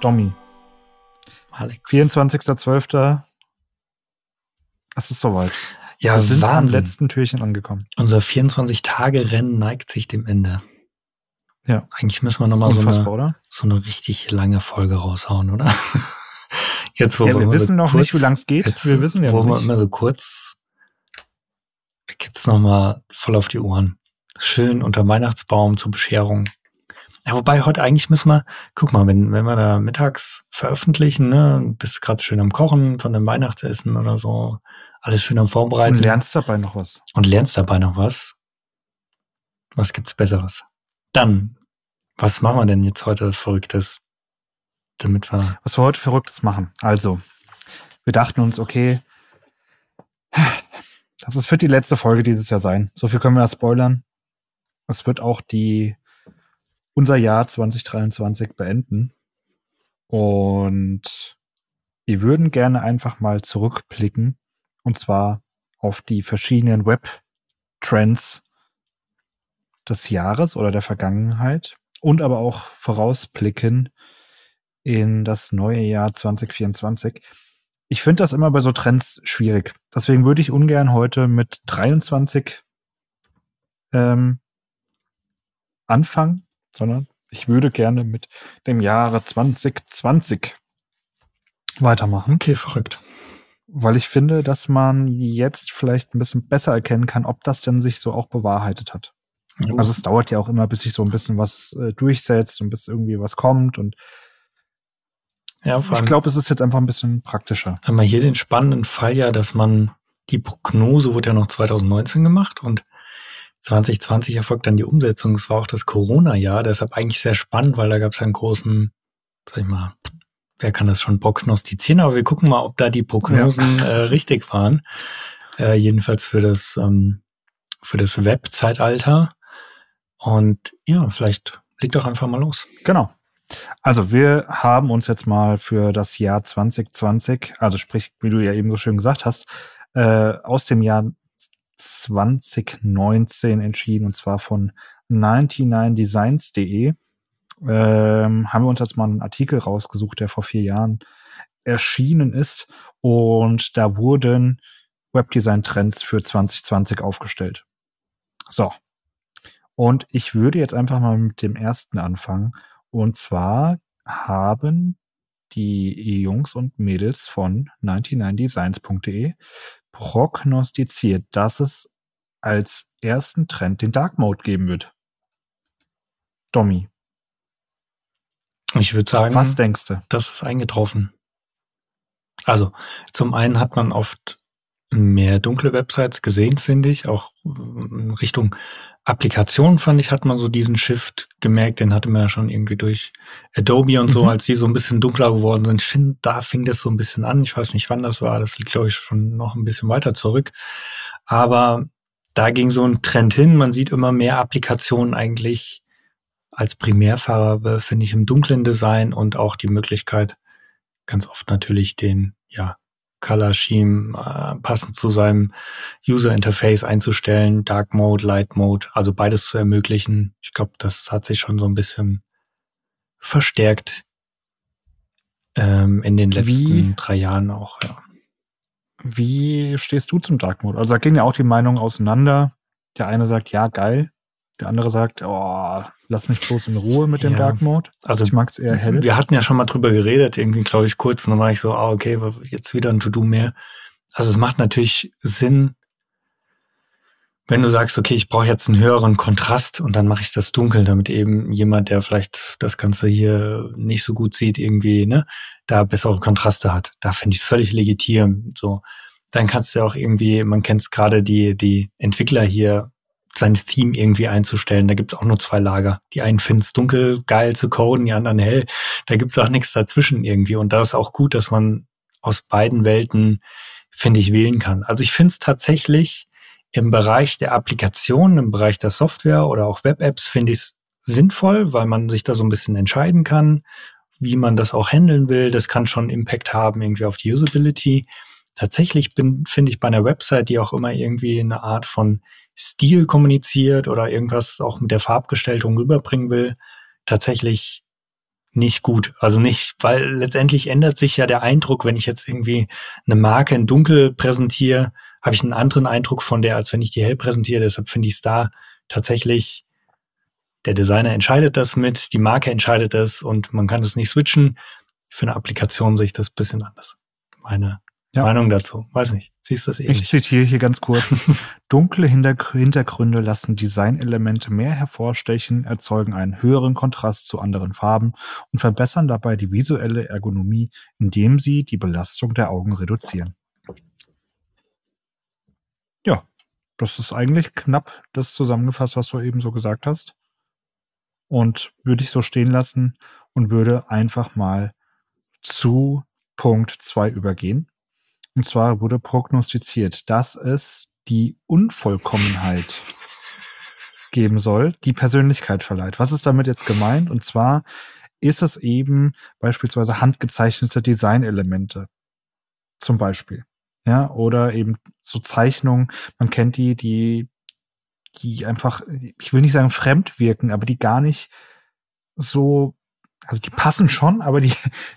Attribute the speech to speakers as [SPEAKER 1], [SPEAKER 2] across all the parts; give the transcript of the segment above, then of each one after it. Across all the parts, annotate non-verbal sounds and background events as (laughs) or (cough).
[SPEAKER 1] Domi.
[SPEAKER 2] Alex.
[SPEAKER 1] 24.12. Es ist soweit.
[SPEAKER 2] Ja,
[SPEAKER 1] Wir sind am
[SPEAKER 2] Wahnsinn.
[SPEAKER 1] letzten Türchen angekommen.
[SPEAKER 2] Unser 24-Tage-Rennen neigt sich dem Ende.
[SPEAKER 1] Ja.
[SPEAKER 2] Eigentlich müssen wir nochmal so eine,
[SPEAKER 1] oder?
[SPEAKER 2] so eine richtig lange Folge raushauen, oder? (laughs) Jetzt, wo
[SPEAKER 1] Ja, wir
[SPEAKER 2] immer
[SPEAKER 1] wissen noch
[SPEAKER 2] kurz,
[SPEAKER 1] nicht, wie lang es geht.
[SPEAKER 2] Jetzt,
[SPEAKER 1] wir wissen ja
[SPEAKER 2] wo
[SPEAKER 1] noch
[SPEAKER 2] wir
[SPEAKER 1] nicht.
[SPEAKER 2] immer so kurz gibt's noch mal voll auf die Ohren. Schön unter Weihnachtsbaum zur Bescherung. Ja, wobei heute eigentlich müssen wir, guck mal, wenn, wenn wir da mittags veröffentlichen, ne, bist gerade schön am Kochen von dem Weihnachtsessen oder so, alles schön am Vorbereiten
[SPEAKER 1] Und lernst dabei noch was.
[SPEAKER 2] und lernst dabei noch was. Was gibt's Besseres? Dann, was machen wir denn jetzt heute Verrücktes? Damit wir,
[SPEAKER 1] Was wir heute Verrücktes machen. Also, wir dachten uns, okay, das wird die letzte Folge dieses Jahr sein. So viel können wir ja spoilern. Es wird auch die unser Jahr 2023 beenden. Und wir würden gerne einfach mal zurückblicken. Und zwar auf die verschiedenen Web-Trends des Jahres oder der Vergangenheit. Und aber auch vorausblicken in das neue Jahr 2024. Ich finde das immer bei so Trends schwierig. Deswegen würde ich ungern heute mit 23 ähm, anfangen, sondern ich würde gerne mit dem Jahre 2020 weitermachen,
[SPEAKER 2] okay, verrückt.
[SPEAKER 1] weil ich finde, dass man jetzt vielleicht ein bisschen besser erkennen kann, ob das denn sich so auch bewahrheitet hat. Also es dauert ja auch immer, bis sich so ein bisschen was äh, durchsetzt und bis irgendwie was kommt und
[SPEAKER 2] ja,
[SPEAKER 1] ich glaube, es ist jetzt einfach ein bisschen praktischer.
[SPEAKER 2] haben wir hier den spannenden Fall ja, dass man die Prognose wurde ja noch 2019 gemacht und 2020 erfolgt dann die Umsetzung. Es war auch das Corona-Jahr, deshalb eigentlich sehr spannend, weil da gab es ja einen großen, sag ich mal, wer kann das schon prognostizieren, aber wir gucken mal, ob da die Prognosen äh, richtig waren. Äh, jedenfalls für das, ähm, für das Web-Zeitalter. Und ja, vielleicht leg doch einfach mal los.
[SPEAKER 1] Genau. Also wir haben uns jetzt mal für das Jahr 2020, also sprich, wie du ja eben so schön gesagt hast, äh, aus dem Jahr 2019 entschieden und zwar von 99designs.de. Ähm, haben wir uns jetzt mal einen Artikel rausgesucht, der vor vier Jahren erschienen ist und da wurden Webdesign-Trends für 2020 aufgestellt. So. Und ich würde jetzt einfach mal mit dem ersten anfangen. Und zwar haben die Jungs und Mädels von 99designs.de prognostiziert, dass es als ersten Trend den Dark Mode geben wird. Domi,
[SPEAKER 2] Ich würde sagen,
[SPEAKER 1] was denkst du?
[SPEAKER 2] das ist eingetroffen. Also, zum einen hat man oft mehr dunkle Websites gesehen, finde ich. Auch in Richtung Applikation fand ich, hat man so diesen Shift gemerkt, den hatte man ja schon irgendwie durch Adobe und so,
[SPEAKER 1] Mhm.
[SPEAKER 2] als die so ein bisschen dunkler geworden sind. Ich finde, da fing das so ein bisschen an. Ich weiß nicht, wann das war. Das liegt, glaube ich, schon noch ein bisschen weiter zurück. Aber da ging so ein Trend hin. Man sieht immer mehr Applikationen eigentlich als Primärfarbe, finde ich, im dunklen Design und auch die Möglichkeit, ganz oft natürlich den, ja, Color Scheme äh, passend zu seinem User Interface einzustellen, Dark Mode, Light Mode, also beides zu ermöglichen. Ich glaube, das hat sich schon so ein bisschen verstärkt ähm, in den letzten
[SPEAKER 1] Wie-
[SPEAKER 2] drei Jahren auch. Ja.
[SPEAKER 1] Wie stehst du zum Dark Mode? Also da gehen ja auch die Meinungen auseinander. Der eine sagt, ja, geil. Der andere sagt, oh, lass mich bloß in Ruhe mit dem
[SPEAKER 2] Ja.
[SPEAKER 1] Dark Mode.
[SPEAKER 2] Also
[SPEAKER 1] ich mag es eher hell.
[SPEAKER 2] Wir hatten ja schon mal drüber geredet, irgendwie, glaube ich, kurz, und dann war ich so, ah, okay, jetzt wieder ein To-Do mehr. Also es macht natürlich Sinn, wenn du sagst, okay, ich brauche jetzt einen höheren Kontrast und dann mache ich das dunkel, damit eben jemand, der vielleicht das Ganze hier nicht so gut sieht, irgendwie, ne, da bessere Kontraste hat. Da finde ich es völlig legitim. So, dann kannst du auch irgendwie, man kennt es gerade die, die Entwickler hier, sein Theme irgendwie einzustellen. Da gibt's auch nur zwei Lager. Die einen finden es dunkel, geil zu coden, die anderen hell. Da gibt's auch nichts dazwischen irgendwie. Und da ist auch gut, dass man aus beiden Welten, finde ich, wählen kann. Also ich finde es tatsächlich im Bereich der Applikationen, im Bereich der Software oder auch Web-Apps, finde ich es sinnvoll, weil man sich da so ein bisschen entscheiden kann, wie man das auch handeln will. Das kann schon Impact haben irgendwie auf die Usability. Tatsächlich bin, finde ich bei einer Website, die auch immer irgendwie eine Art von Stil kommuniziert oder irgendwas auch mit der Farbgestaltung rüberbringen will, tatsächlich nicht gut. Also nicht, weil letztendlich ändert sich ja der Eindruck, wenn ich jetzt irgendwie eine Marke in dunkel präsentiere, habe ich einen anderen Eindruck von der, als wenn ich die hell präsentiere. Deshalb finde ich es da tatsächlich, der Designer entscheidet das mit, die Marke entscheidet das und man kann das nicht switchen. Für eine Applikation sehe ich das bisschen anders. Meine ja. Meinung dazu. Weiß nicht. Siehst du das ähnlich?
[SPEAKER 1] Ich zitiere hier ganz kurz. (laughs) Dunkle Hintergründe lassen Designelemente mehr hervorstechen, erzeugen einen höheren Kontrast zu anderen Farben und verbessern dabei die visuelle Ergonomie, indem sie die Belastung der Augen reduzieren. Ja, das ist eigentlich knapp das zusammengefasst, was du eben so gesagt hast. Und würde ich so stehen lassen und würde einfach mal zu Punkt 2 übergehen. Und zwar wurde prognostiziert, dass es die Unvollkommenheit (laughs) geben soll, die Persönlichkeit verleiht. Was ist damit jetzt gemeint? Und zwar ist es eben beispielsweise handgezeichnete Designelemente. Zum Beispiel. Ja, oder eben so Zeichnungen. Man kennt die, die, die einfach, ich will nicht sagen fremd wirken, aber die gar nicht so, also die passen schon, aber die,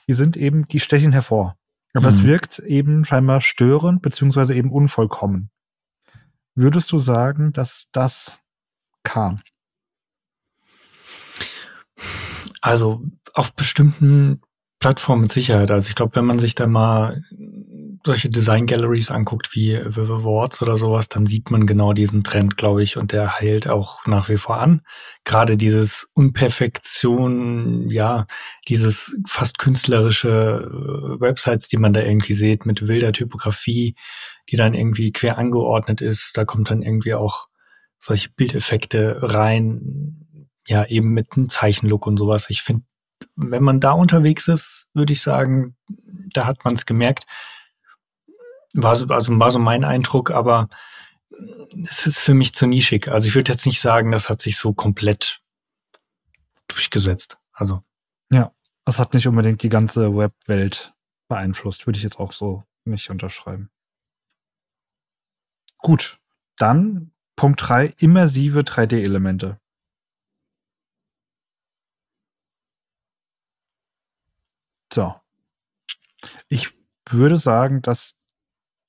[SPEAKER 1] die sind eben, die stechen hervor. Aber mhm. es wirkt eben scheinbar störend beziehungsweise eben unvollkommen. Würdest du sagen, dass das kam?
[SPEAKER 2] Also auf bestimmten Plattformen mit Sicherheit. Also ich glaube, wenn man sich da mal solche Design Galleries anguckt wie Viv Awards oder sowas, dann sieht man genau diesen Trend, glaube ich, und der hält auch nach wie vor an. Gerade dieses Unperfektion, ja, dieses fast künstlerische äh, Websites, die man da irgendwie sieht mit wilder Typografie, die dann irgendwie quer angeordnet ist, da kommt dann irgendwie auch solche Bildeffekte rein, ja, eben mit einem Zeichenlook und sowas. Ich finde, wenn man da unterwegs ist, würde ich sagen, da hat man es gemerkt. War so, also war so mein Eindruck, aber es ist für mich zu nischig. Also ich würde jetzt nicht sagen, das hat sich so komplett durchgesetzt. Also.
[SPEAKER 1] Ja, das hat nicht unbedingt die ganze Webwelt beeinflusst, würde ich jetzt auch so nicht unterschreiben. Gut, dann Punkt drei immersive 3D-Elemente. So. Ich würde sagen, dass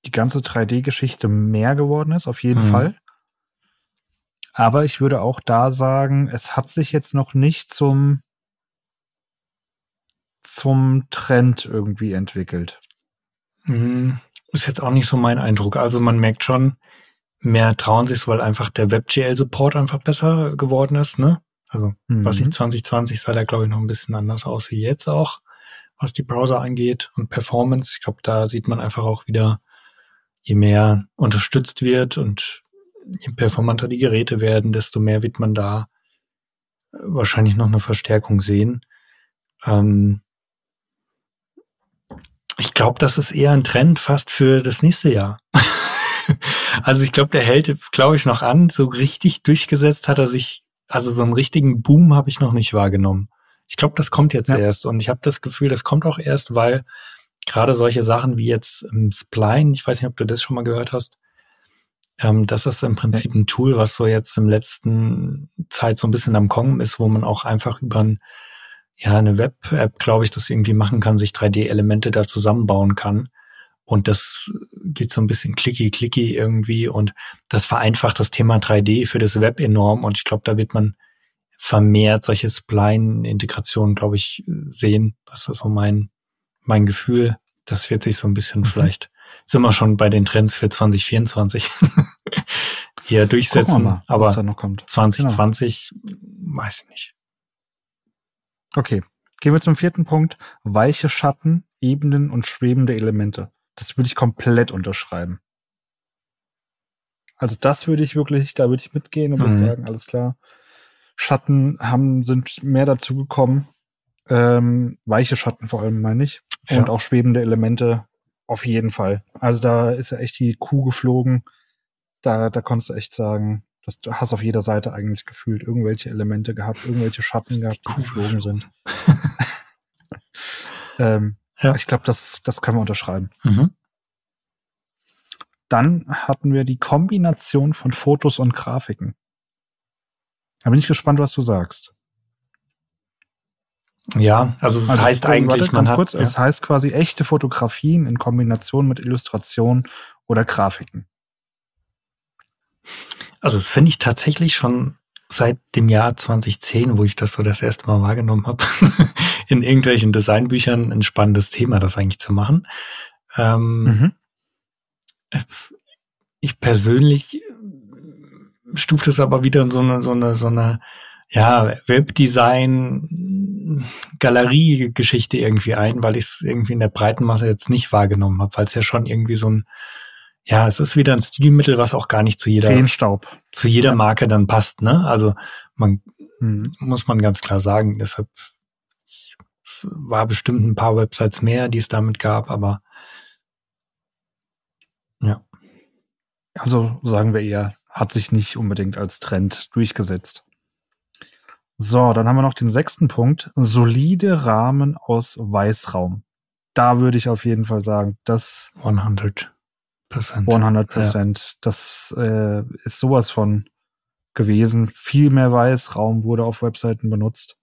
[SPEAKER 1] die ganze 3D-Geschichte mehr geworden ist, auf jeden mhm. Fall. Aber ich würde auch da sagen, es hat sich jetzt noch nicht zum, zum Trend irgendwie entwickelt.
[SPEAKER 2] Mhm. Ist jetzt auch nicht so mein Eindruck. Also man merkt schon, mehr trauen sich, weil einfach der WebGL-Support einfach besser geworden ist, ne? Also, mhm. was ich 2020 sah da, glaube ich, noch ein bisschen anders aus wie jetzt auch, was die Browser angeht und Performance. Ich glaube, da sieht man einfach auch wieder, je mehr unterstützt wird und je performanter die Geräte werden, desto mehr wird man da äh, wahrscheinlich noch eine Verstärkung sehen. Ähm ich glaube, das ist eher ein Trend fast für das nächste Jahr. (laughs) also ich glaube, der hält, glaube ich, noch an. So richtig durchgesetzt hat er sich, also so einen richtigen Boom habe ich noch nicht wahrgenommen. Ich glaube, das kommt jetzt ja. erst und ich habe das Gefühl, das kommt auch erst, weil gerade solche Sachen wie jetzt ähm, Spline, ich weiß nicht, ob du das schon mal gehört hast, ähm, das ist im Prinzip ein Tool, was so jetzt im letzten Zeit so ein bisschen am Kommen ist, wo man auch einfach über ein, ja, eine Web-App, glaube ich, das irgendwie machen kann, sich 3D-Elemente da zusammenbauen kann. Und das geht so ein bisschen clicky, clicky irgendwie und das vereinfacht das Thema 3D für das Web enorm und ich glaube, da wird man vermehrt solche Spline-Integrationen, glaube ich, sehen. Das ist so mein, mein Gefühl. Das wird sich so ein bisschen mhm. vielleicht, sind wir schon bei den Trends für 2024 hier (laughs) durchsetzen. Mal, aber 2020 genau. weiß ich nicht.
[SPEAKER 1] Okay. Gehen wir zum vierten Punkt. Weiche Schatten, Ebenen und schwebende Elemente. Das würde ich komplett unterschreiben. Also das würde ich wirklich, da würde ich mitgehen und mhm. würde sagen, alles klar. Schatten haben, sind mehr dazu gekommen. Ähm, weiche Schatten vor allem, meine ich. Ja. Und auch schwebende Elemente auf jeden Fall. Also da ist ja echt die Kuh geflogen. Da, da konntest du echt sagen, dass du hast auf jeder Seite eigentlich gefühlt irgendwelche Elemente gehabt, irgendwelche Schatten gehabt, die geflogen sind. (laughs) ähm, ja. Ich glaube, das, das können wir unterschreiben. Mhm. Dann hatten wir die Kombination von Fotos und Grafiken. Da bin ich gespannt, was du sagst.
[SPEAKER 2] Ja, also das
[SPEAKER 1] Also,
[SPEAKER 2] heißt
[SPEAKER 1] warte,
[SPEAKER 2] eigentlich, man
[SPEAKER 1] ganz
[SPEAKER 2] hat,
[SPEAKER 1] kurz,
[SPEAKER 2] ja,
[SPEAKER 1] es heißt quasi echte Fotografien in Kombination mit Illustration oder Grafiken.
[SPEAKER 2] also das finde ich tatsächlich schon seit dem Jahr 2010, wo ich das so das erste Mal wahrgenommen habe, (laughs) in irgendwelchen Designbüchern ein spannendes Thema, das eigentlich zu machen. Ähm,
[SPEAKER 1] Mhm.
[SPEAKER 2] ich persönlich stuft es aber wieder in so eine, so eine, so eine, ja, Webdesign, Galerie-Geschichte irgendwie ein, weil ich es irgendwie in der breiten Masse jetzt nicht wahrgenommen habe, weil es ja schon irgendwie so ein, ja, es ist wieder ein Stilmittel, was auch gar nicht zu jeder,
[SPEAKER 1] Feenstaub.
[SPEAKER 2] zu jeder Marke dann passt, ne? Also man
[SPEAKER 1] Mhm.
[SPEAKER 2] muss man ganz klar sagen. Deshalb es war bestimmt ein paar Websites mehr, die es damit gab, aber ja.
[SPEAKER 1] Also sagen wir eher, hat sich nicht unbedingt als Trend durchgesetzt. So, dann haben wir noch den sechsten Punkt. Solide Rahmen aus Weißraum. Da würde ich auf jeden Fall sagen, das
[SPEAKER 2] 100 Prozent.
[SPEAKER 1] 100 Prozent, das äh, ist sowas von gewesen. Viel mehr Weißraum wurde auf Webseiten benutzt.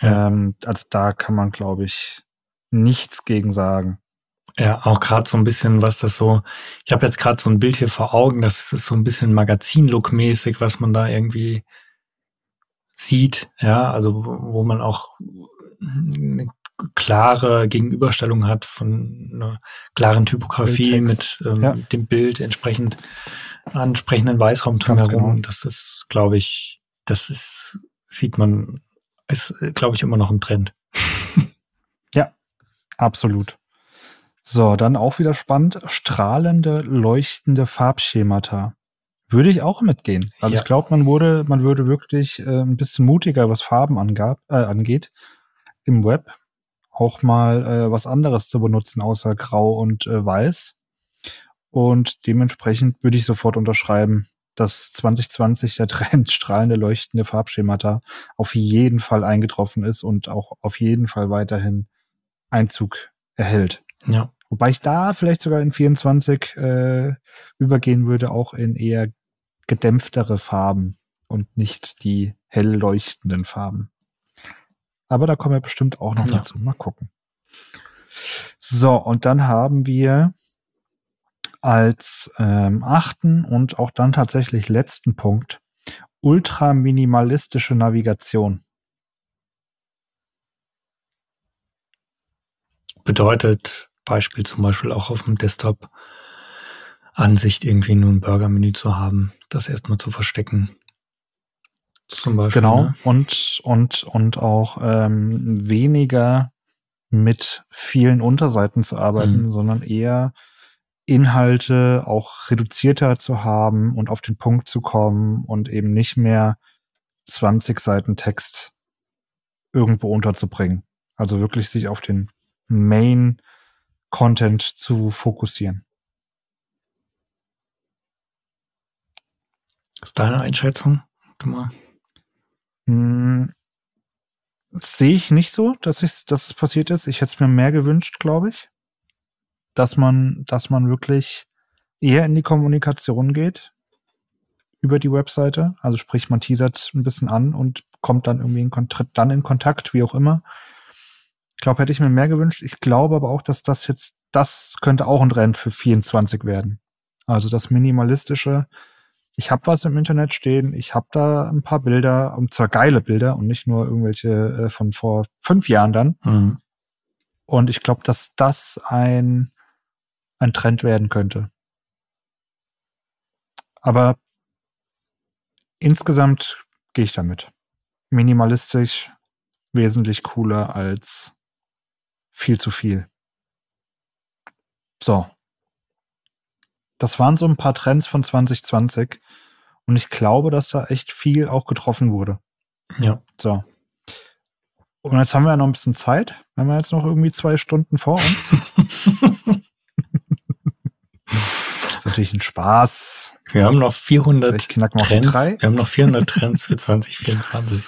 [SPEAKER 2] Ja.
[SPEAKER 1] Ähm, also da kann man, glaube ich, nichts gegen sagen.
[SPEAKER 2] Ja, auch gerade so ein bisschen, was das so, ich habe jetzt gerade so ein Bild hier vor Augen, das ist so ein bisschen Magazin-Look-mäßig, was man da irgendwie sieht, ja, also wo, man auch eine klare Gegenüberstellung hat von einer klaren Typografie mit ähm,
[SPEAKER 1] ja.
[SPEAKER 2] dem Bild entsprechend ansprechenden Weißraum drumherum.
[SPEAKER 1] genau.
[SPEAKER 2] Das ist, glaube ich, das ist, sieht man, ist, glaube ich, immer noch ein Trend. (laughs)
[SPEAKER 1] Absolut. So, dann auch wieder spannend. Strahlende, leuchtende Farbschemata. Würde ich auch mitgehen. Also
[SPEAKER 2] Ja.
[SPEAKER 1] ich glaube, man wurde, man würde wirklich äh, ein bisschen mutiger, was Farben angab, äh, angeht im Web. Auch mal äh, was anderes zu benutzen, außer Grau und äh, Weiß. Und dementsprechend würde ich sofort unterschreiben, dass 2020 der (laughs) Trend strahlende, leuchtende Farbschemata auf jeden Fall eingetroffen ist und auch auf jeden Fall weiterhin Einzug erhält.
[SPEAKER 2] Ja.
[SPEAKER 1] Wobei ich da vielleicht sogar in 24 äh, übergehen würde, auch in eher gedämpftere Farben und nicht die hell leuchtenden Farben. Aber da kommen wir bestimmt auch noch
[SPEAKER 2] Ja.
[SPEAKER 1] dazu. Mal gucken. So, und dann haben wir als ähm, achten und auch dann tatsächlich letzten Punkt ultraminimalistische Navigation.
[SPEAKER 2] bedeutet Beispiel zum Beispiel auch auf dem Desktop Ansicht irgendwie nur ein Burger-Menü zu haben, das erstmal zu verstecken. Zum Beispiel.
[SPEAKER 1] Genau.
[SPEAKER 2] Ne?
[SPEAKER 1] Und, und, und auch ähm, weniger mit vielen Unterseiten zu arbeiten,
[SPEAKER 2] Mhm.
[SPEAKER 1] sondern eher Inhalte auch reduzierter zu haben und auf den Punkt zu kommen und eben nicht mehr 20 Seiten Text irgendwo unterzubringen. Also wirklich sich auf den Main Content zu fokussieren.
[SPEAKER 2] Ist deine Einschätzung? Mal.
[SPEAKER 1] Hm, sehe ich nicht so, dass, ich, dass es passiert ist. Ich hätte es mir mehr gewünscht, glaube ich. Dass man, dass man wirklich eher in die Kommunikation geht über die Webseite. Also sprich, man teasert ein bisschen an und kommt dann irgendwie in Kontakt, dann in Kontakt, wie auch immer. Ich glaube, hätte ich mir mehr gewünscht. Ich glaube aber auch, dass das jetzt, das könnte auch ein Trend für 24 werden. Also das Minimalistische. Ich habe was im Internet stehen, ich habe da ein paar Bilder, und zwar geile Bilder und nicht nur irgendwelche äh, von vor fünf Jahren dann.
[SPEAKER 2] Mhm.
[SPEAKER 1] Und ich glaube, dass das ein, ein Trend werden könnte. Aber insgesamt gehe ich damit. Minimalistisch, wesentlich cooler als viel zu viel. So. Das waren so ein paar Trends von 2020. Und ich glaube, dass da echt viel auch getroffen wurde.
[SPEAKER 2] Ja.
[SPEAKER 1] So. Und jetzt haben wir ja noch ein bisschen Zeit. Wir haben ja jetzt noch irgendwie zwei Stunden vor uns. (laughs) das ist natürlich ein Spaß.
[SPEAKER 2] Wir haben noch 400
[SPEAKER 1] Vielleicht knacken wir auch die
[SPEAKER 2] Trends.
[SPEAKER 1] drei.
[SPEAKER 2] Wir haben noch 400 Trends für 2024.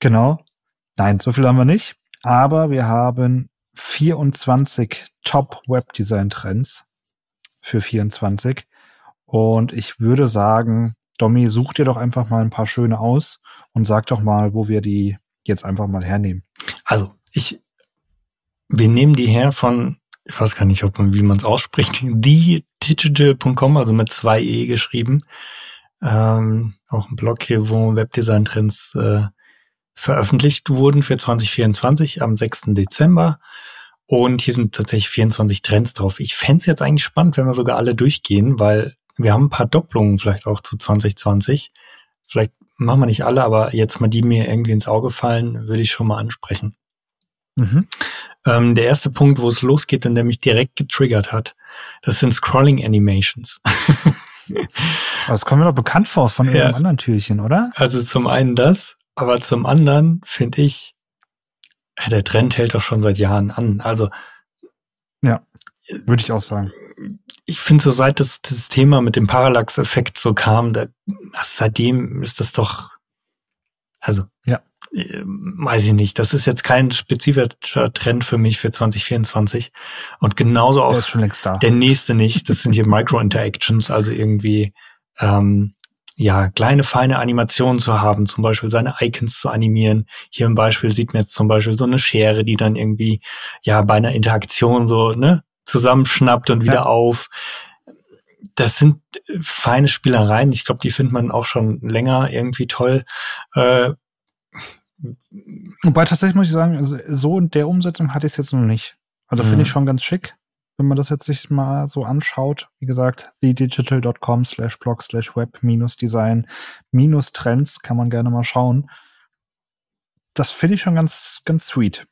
[SPEAKER 1] Genau. Nein, so viel haben wir nicht. Aber wir haben 24 Top Webdesign Trends für 24. Und ich würde sagen, Domi, such dir doch einfach mal ein paar schöne aus und sag doch mal, wo wir die, jetzt einfach mal hernehmen.
[SPEAKER 2] Also, ich, wir nehmen die her von, ich weiß gar nicht, ob man, wie man es ausspricht, (laughs) thedigital.com, also mit zwei E geschrieben. Ähm, auch ein Blog hier, wo Webdesign-Trends äh, veröffentlicht wurden für 2024 am 6. Dezember. Und hier sind tatsächlich 24 Trends drauf. Ich fände jetzt eigentlich spannend, wenn wir sogar alle durchgehen, weil wir haben ein paar Doppelungen vielleicht auch zu 2020. Vielleicht machen wir nicht alle, aber jetzt mal die mir irgendwie ins Auge fallen, würde ich schon mal ansprechen. Mhm. Ähm, der erste Punkt, wo es losgeht und der mich direkt getriggert hat, das sind Scrolling Animations. (laughs)
[SPEAKER 1] das kommt mir doch bekannt vor von irgendeinem ja. anderen Türchen, oder?
[SPEAKER 2] Also zum einen das, aber zum anderen finde ich, der Trend hält doch schon seit Jahren an. Also
[SPEAKER 1] ja, würde ich auch sagen
[SPEAKER 2] ich finde so seit das, das Thema mit dem Parallax-Effekt so kam, da, seitdem ist das doch, also
[SPEAKER 1] ja.
[SPEAKER 2] Äh, weiß ich nicht. Das ist jetzt kein spezifischer Trend für mich für 2024 und genauso auch
[SPEAKER 1] der,
[SPEAKER 2] der nächste nicht. Das sind hier (laughs) Micro-Interactions, also irgendwie ähm, ja kleine feine Animationen zu haben, zum Beispiel seine Icons zu animieren. Hier im Beispiel sieht man jetzt zum Beispiel so eine Schere, die dann irgendwie ja bei einer Interaktion so ne zusammenschnappt und wieder ja. auf. Das sind feine Spielereien. Ich glaube, die findet man auch schon länger irgendwie toll. Äh,
[SPEAKER 1] Wobei tatsächlich muss ich sagen, also so in der Umsetzung hatte ich es jetzt noch nicht. Also finde ich mhm. schon ganz schick, wenn man das jetzt sich mal so anschaut. Wie gesagt, thedigital.com slash blog slash web minus design minus trends kann man gerne mal schauen. Das finde ich schon ganz, ganz sweet.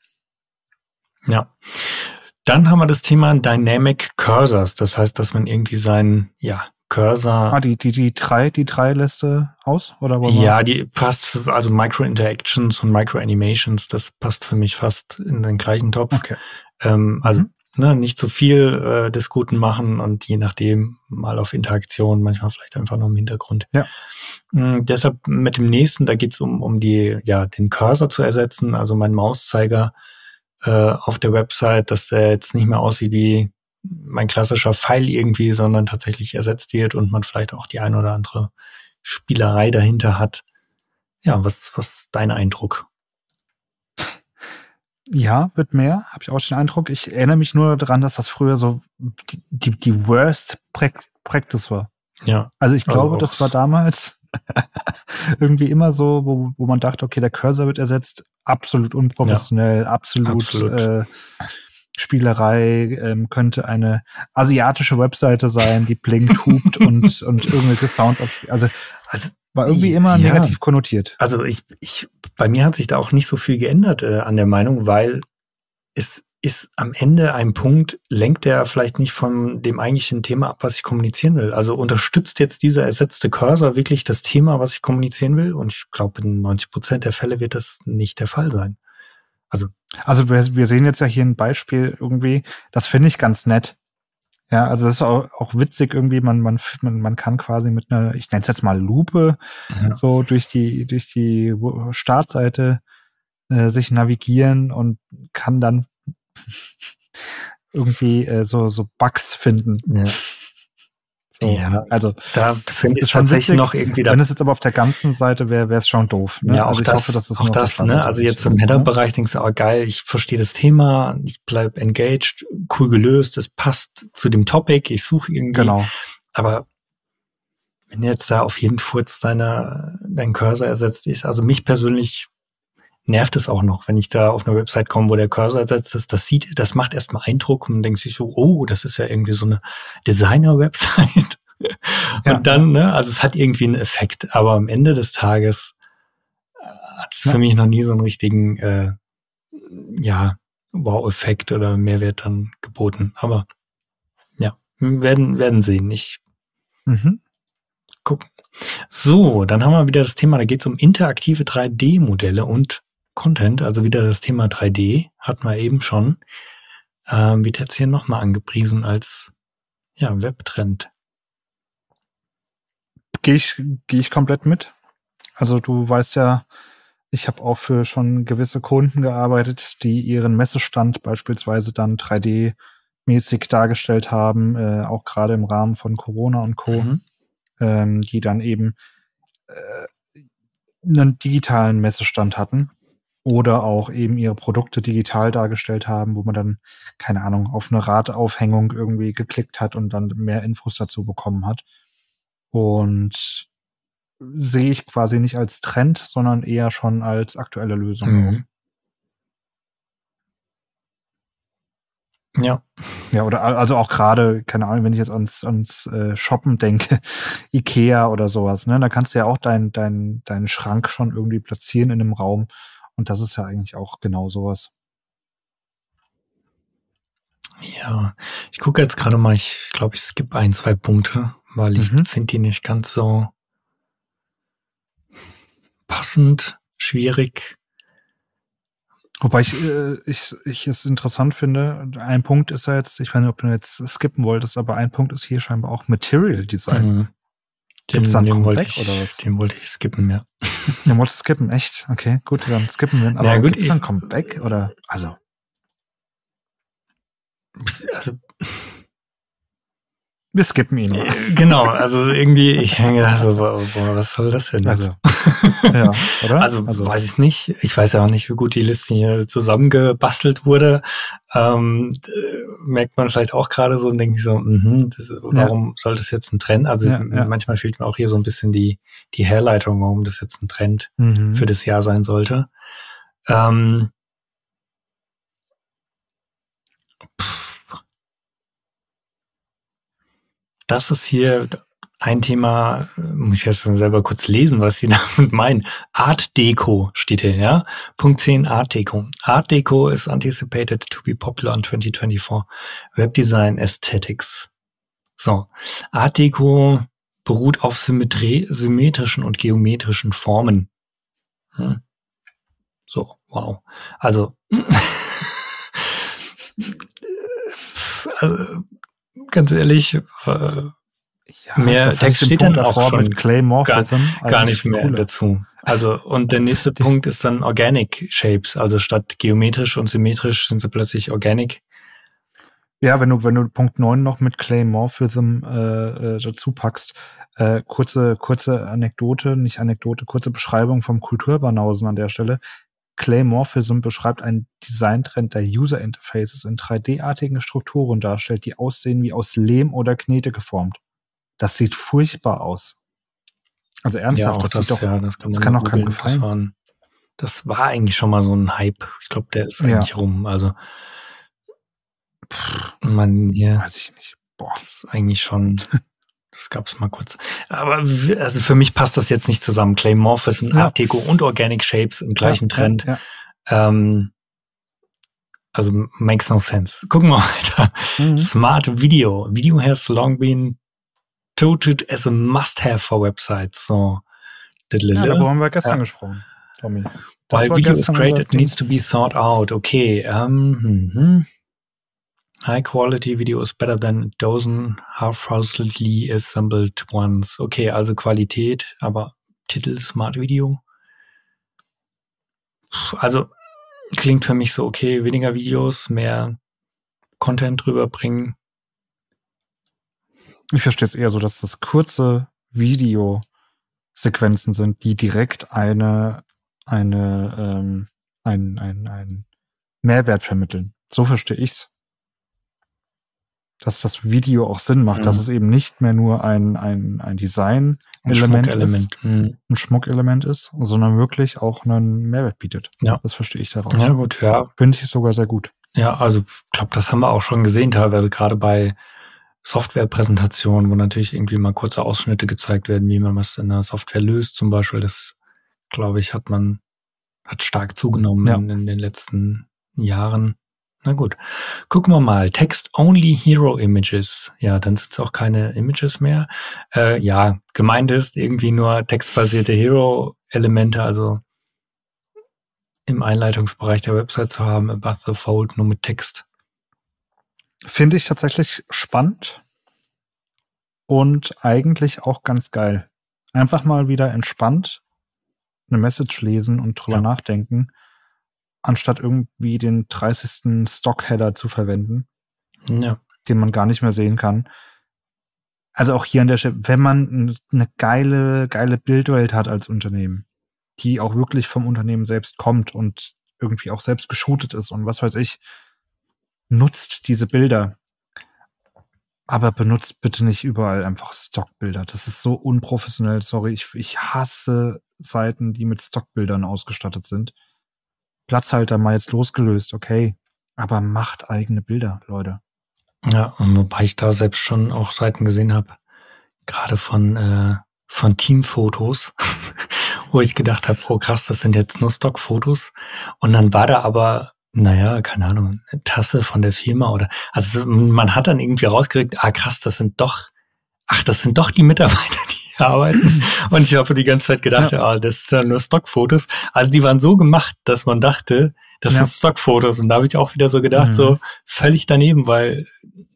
[SPEAKER 2] Ja. Dann haben wir das Thema Dynamic Cursors. Das heißt, dass man irgendwie seinen, ja, Cursor.
[SPEAKER 1] Ah, die, die, die drei, die drei Liste aus? Oder
[SPEAKER 2] ja, die passt, also Micro Interactions und Micro Animations, das passt für mich fast in den gleichen Topf.
[SPEAKER 1] Okay.
[SPEAKER 2] Ähm, also, mhm. Ne, nicht zu viel äh, des Guten machen und je nachdem mal auf Interaktion, manchmal vielleicht einfach nur im Hintergrund.
[SPEAKER 1] Ja.
[SPEAKER 2] Mhm, deshalb mit dem nächsten, da geht's um, um die, ja, den Cursor zu ersetzen, also mein Mauszeiger äh, auf der Website, dass der jetzt nicht mehr aussieht wie mein klassischer Pfeil irgendwie, sondern tatsächlich ersetzt wird und man vielleicht auch die ein oder andere Spielerei dahinter hat. Ja, was, was ist dein Eindruck?
[SPEAKER 1] Ja, wird mehr, habe ich auch den Eindruck. Ich erinnere mich nur daran, dass das früher so die, die, die worst Practice war.
[SPEAKER 2] Ja.
[SPEAKER 1] Also ich glaube, also das war damals (laughs) irgendwie immer so, wo, wo man dachte, okay, der Cursor wird ersetzt, absolut unprofessionell, ja, absolut, absolut. Äh, Spielerei, ähm, könnte eine asiatische Webseite sein, die blinkt, (laughs) hupt und, und irgendwelche Sounds abspielt. Also, also war irgendwie immer ja. negativ konnotiert.
[SPEAKER 2] Also ich, ich, bei mir hat sich da auch nicht so viel geändert äh, an der Meinung, weil es ist am Ende ein Punkt, lenkt der vielleicht nicht von dem eigentlichen Thema ab, was ich kommunizieren will. Also unterstützt jetzt dieser ersetzte Cursor wirklich das Thema, was ich kommunizieren will? Und ich glaube, in 90 Prozent der Fälle wird das nicht der Fall sein.
[SPEAKER 1] Also, also wir, wir sehen jetzt ja hier ein Beispiel irgendwie, das finde ich ganz nett. Ja, also das ist auch, auch witzig irgendwie, man, man, man, man kann quasi mit einer, ich nenne es jetzt mal Lupe, ja. so durch die, durch die Startseite äh, sich navigieren und kann dann (laughs) irgendwie äh, so, so Bugs finden.
[SPEAKER 2] Ja.
[SPEAKER 1] So, ja,
[SPEAKER 2] also da finde ich tatsächlich witzig. noch irgendwie
[SPEAKER 1] da. Wenn es jetzt aber auf der ganzen Seite wäre, wäre es schon doof.
[SPEAKER 2] Ne? Ja, auch also ich das, hoffe, dass das auch das, ne? Also jetzt im Header-Bereich denkst du, oh geil, ich verstehe das Thema, ich bleib engaged, cool gelöst, es passt zu dem Topic, ich suche irgendwie.
[SPEAKER 1] Genau.
[SPEAKER 2] Aber wenn jetzt da auf jeden Furz deine, dein Cursor ersetzt ist, also mich persönlich nervt es auch noch, wenn ich da auf eine Website komme, wo der Cursor ersetzt ist. Das sieht, das macht erstmal Eindruck und man denkt sich so, oh, das ist ja irgendwie so eine Designer-Website. (laughs) Ja. Und dann, ne, also es hat irgendwie einen Effekt, aber am Ende des Tages äh, hat es ja. für mich noch nie so einen richtigen, äh, ja, Wow-Effekt oder Mehrwert dann geboten. Aber ja, werden, werden sehen. Ich mhm. gucken. So, dann haben wir wieder das Thema, da geht es um interaktive 3D-Modelle und Content, also wieder das Thema 3D, hatten wir eben schon, ähm, wird jetzt hier nochmal angepriesen als ja, Webtrend.
[SPEAKER 1] Gehe ich, gehe ich komplett mit. Also du weißt ja, ich habe auch für schon gewisse Kunden gearbeitet, die ihren Messestand beispielsweise dann 3D-mäßig dargestellt haben, äh, auch gerade im Rahmen von Corona und Co., mhm. ähm, die dann eben äh, einen digitalen Messestand hatten oder auch eben ihre Produkte digital dargestellt haben, wo man dann, keine Ahnung, auf eine Radaufhängung irgendwie geklickt hat und dann mehr Infos dazu bekommen hat. Und sehe ich quasi nicht als Trend, sondern eher schon als aktuelle Lösung. Mhm.
[SPEAKER 2] Ja.
[SPEAKER 1] Ja, oder also auch gerade, keine Ahnung, wenn ich jetzt ans, ans äh, Shoppen denke, (laughs) Ikea oder sowas, ne, da kannst du ja auch deinen dein, deinen Schrank schon irgendwie platzieren in einem Raum. Und das ist ja eigentlich auch genau sowas.
[SPEAKER 2] Ja, ich gucke jetzt gerade mal, ich glaube, ich skippe ein, zwei Punkte, weil ich mhm. finde die nicht ganz so passend, schwierig.
[SPEAKER 1] Wobei ich, äh, ich, ich es interessant finde, ein Punkt ist ja jetzt, ich weiß nicht, ob du jetzt skippen wolltest, aber ein Punkt ist hier scheinbar auch Material Design. Mhm.
[SPEAKER 2] Den, den wollte ich, oder was? Den wollte ich skippen, ja.
[SPEAKER 1] Den wolltest du skippen, echt? Okay, gut, dann skippen wir.
[SPEAKER 2] Aber ja, gut,
[SPEAKER 1] gibt's dann Comeback oder, also?
[SPEAKER 2] Also,
[SPEAKER 1] wir skippen ihn.
[SPEAKER 2] Äh, genau, also irgendwie, ich hänge da so, boah, was soll das denn
[SPEAKER 1] jetzt? Also, ja, (laughs) oder?
[SPEAKER 2] Also, also, weiß ich nicht. Ich weiß ja auch nicht, wie gut die Liste hier zusammengebastelt wurde. Ähm, merkt man vielleicht auch gerade so und denkt sich so, mh, das, warum ja. soll das jetzt ein Trend? Also ja, ja. manchmal fehlt mir auch hier so ein bisschen die, die Herleitung, warum das jetzt ein Trend mhm. für das Jahr sein sollte. Ähm, das ist hier ein Thema, muss ich jetzt selber kurz lesen, was sie (laughs) damit meinen. Art Deco steht hier, ja? Punkt 10, Art Deco. Art Deco is anticipated to be popular in 2024. Webdesign Aesthetics. So. Art Deco beruht auf Symmetrie, symmetrischen und geometrischen Formen. Hm. So, wow. Also, (laughs) also ganz ehrlich, äh, ja, mehr Text steht dann auch schon
[SPEAKER 1] mit Clay Morphism
[SPEAKER 2] gar, gar nicht mehr cooler. dazu. Also und der (laughs) nächste Punkt ist dann Organic Shapes, also statt geometrisch und symmetrisch sind sie plötzlich Organic.
[SPEAKER 1] Ja, wenn du wenn du Punkt 9 noch mit Clay Morphism äh, äh, dazu packst, äh, kurze kurze Anekdote, nicht Anekdote, kurze Beschreibung vom Kulturbanausen an der Stelle. Claymorphism beschreibt einen Designtrend, der User Interfaces in 3D-artigen Strukturen darstellt, die aussehen wie aus Lehm oder Knete geformt. Das sieht furchtbar aus. Also ernsthaft,
[SPEAKER 2] ja, das, das, doch, ja, das kann, das kann auch keinem gefallen. Das, waren, das, war eigentlich schon mal so ein Hype. Ich glaube, der ist eigentlich ja. rum. Also man hier,
[SPEAKER 1] weiß ich nicht.
[SPEAKER 2] Boah. Das ist eigentlich schon (laughs) Das gab's mal kurz. Aber also für mich passt das jetzt nicht zusammen. Claymorphism, ja. Art Deco und Organic Shapes im gleichen ja, Trend. Ja, ähm, also makes no sense. Gucken wir (laughs) weiter. Mhm. Smart Video. Video has long been touted as a must-have for websites. So.
[SPEAKER 1] Ja, darüber haben wir gestern gesprochen, Tommy.
[SPEAKER 2] While video is great, it needs to be thought out. Okay. Um, hm, hm. High quality video is better than a dozen half-heartedly assembled ones. Okay, also Qualität, aber Titel Smart Video. Also klingt für mich so, okay, weniger Videos, mehr Content drüber bringen.
[SPEAKER 1] Ich verstehe es eher so, dass das kurze Videosequenzen sind, die direkt eine, eine, ähm, ein, ein, ein Mehrwert vermitteln. So verstehe ich's dass das Video auch Sinn macht, mhm. dass es eben nicht mehr nur ein, ein, ein Design-Element ist, mhm. ein Schmuckelement ist, sondern wirklich auch einen Mehrwert bietet.
[SPEAKER 2] Ja.
[SPEAKER 1] Das verstehe ich daraus.
[SPEAKER 2] Ja, gut, ja.
[SPEAKER 1] Finde ich sogar sehr gut.
[SPEAKER 2] Ja, also ich glaube, das haben wir auch schon gesehen, teilweise gerade bei Softwarepräsentationen, wo natürlich irgendwie mal kurze Ausschnitte gezeigt werden, wie man was in der Software löst, zum Beispiel. Das, glaube ich, hat man, hat stark zugenommen ja. in, in den letzten Jahren. Na gut. Gucken wir mal. Text-only Hero Images. Ja, dann sind es auch keine Images mehr. Äh, ja, gemeint ist irgendwie nur textbasierte Hero-Elemente, also im Einleitungsbereich der Website zu haben, above the fold, nur mit Text.
[SPEAKER 1] Finde ich tatsächlich spannend und eigentlich auch ganz geil. Einfach mal wieder entspannt eine Message lesen und drüber ja. nachdenken anstatt irgendwie den 30. Stock-Header zu verwenden,
[SPEAKER 2] ja.
[SPEAKER 1] den man gar nicht mehr sehen kann. Also auch hier an der Stelle, wenn man eine geile, geile Bildwelt hat als Unternehmen, die auch wirklich vom Unternehmen selbst kommt und irgendwie auch selbst geshootet ist und was weiß ich, nutzt diese Bilder. Aber benutzt bitte nicht überall einfach Stockbilder. Das ist so unprofessionell. Sorry, ich, ich hasse Seiten, die mit Stockbildern ausgestattet sind. Platzhalter mal jetzt losgelöst, okay. Aber macht eigene Bilder, Leute.
[SPEAKER 2] Ja, und wobei ich da selbst schon auch Seiten gesehen habe, gerade von, äh, von Teamfotos, (laughs) wo ich gedacht habe, oh krass, das sind jetzt nur Stockfotos. Und dann war da aber, naja, keine Ahnung, eine Tasse von der Firma oder, also man hat dann irgendwie rausgekriegt, ah krass, das sind doch, ach, das sind doch die Mitarbeiter, die (laughs) arbeiten. Und ich habe die ganze Zeit gedacht, ja. ah, das sind nur Stockfotos. Also die waren so gemacht, dass man dachte, das ja. sind Stockfotos. Und da habe ich auch wieder so gedacht, mhm. so völlig daneben, weil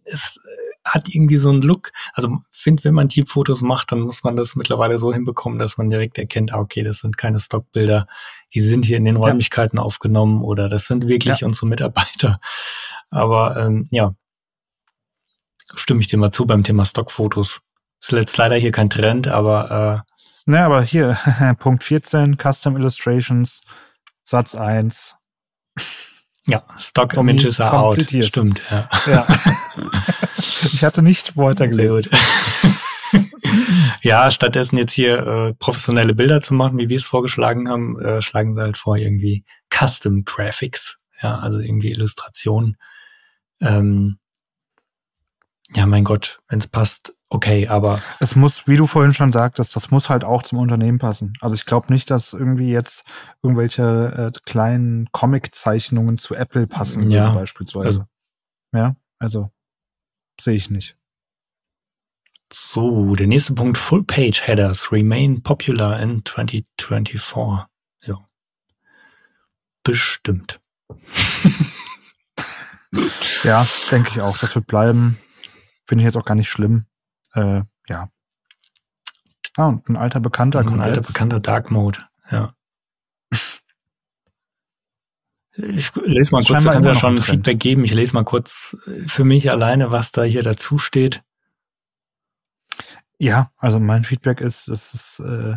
[SPEAKER 2] es hat irgendwie so einen Look. Also finde, wenn man Teamfotos macht, dann muss man das mittlerweile so hinbekommen, dass man direkt erkennt, ah, okay, das sind keine Stockbilder, die sind hier in den Räumlichkeiten ja. aufgenommen oder das sind wirklich ja. unsere Mitarbeiter. Aber ähm, ja, stimme ich dir mal zu beim Thema Stockfotos. Ist jetzt leider hier kein Trend, aber
[SPEAKER 1] äh, Ne, aber hier, (laughs) Punkt 14, Custom Illustrations, Satz 1.
[SPEAKER 2] Ja, Stock Images are out. Zitierst. Stimmt, ja. ja. (laughs)
[SPEAKER 1] ich hatte nicht weitergelesen. (laughs)
[SPEAKER 2] ja, stattdessen jetzt hier äh, professionelle Bilder zu machen, wie wir es vorgeschlagen haben, äh, schlagen sie halt vor irgendwie Custom Graphics. Ja, also irgendwie Illustrationen. Ähm, ja, mein Gott, wenn es passt, okay, aber.
[SPEAKER 1] Es muss, wie du vorhin schon sagtest, das muss halt auch zum Unternehmen passen. Also ich glaube nicht, dass irgendwie jetzt irgendwelche äh, kleinen Comic-Zeichnungen zu Apple passen
[SPEAKER 2] ja,
[SPEAKER 1] beispielsweise. Also, ja, also sehe ich nicht.
[SPEAKER 2] So, der nächste Punkt, Full-Page-Headers remain popular in 2024. Ja. Bestimmt. (laughs)
[SPEAKER 1] ja, denke ich auch. Das wird bleiben. Finde ich jetzt auch gar nicht schlimm. Äh, ja. Ah, und ein alter Bekannter.
[SPEAKER 2] Ein alter jetzt. Bekannter Dark Mode, ja. Ich lese mal kurz, du kannst ja schon ein Feedback geben. Ich lese mal kurz für mich alleine, was da hier dazu steht.
[SPEAKER 1] Ja, also mein Feedback ist, dass es äh,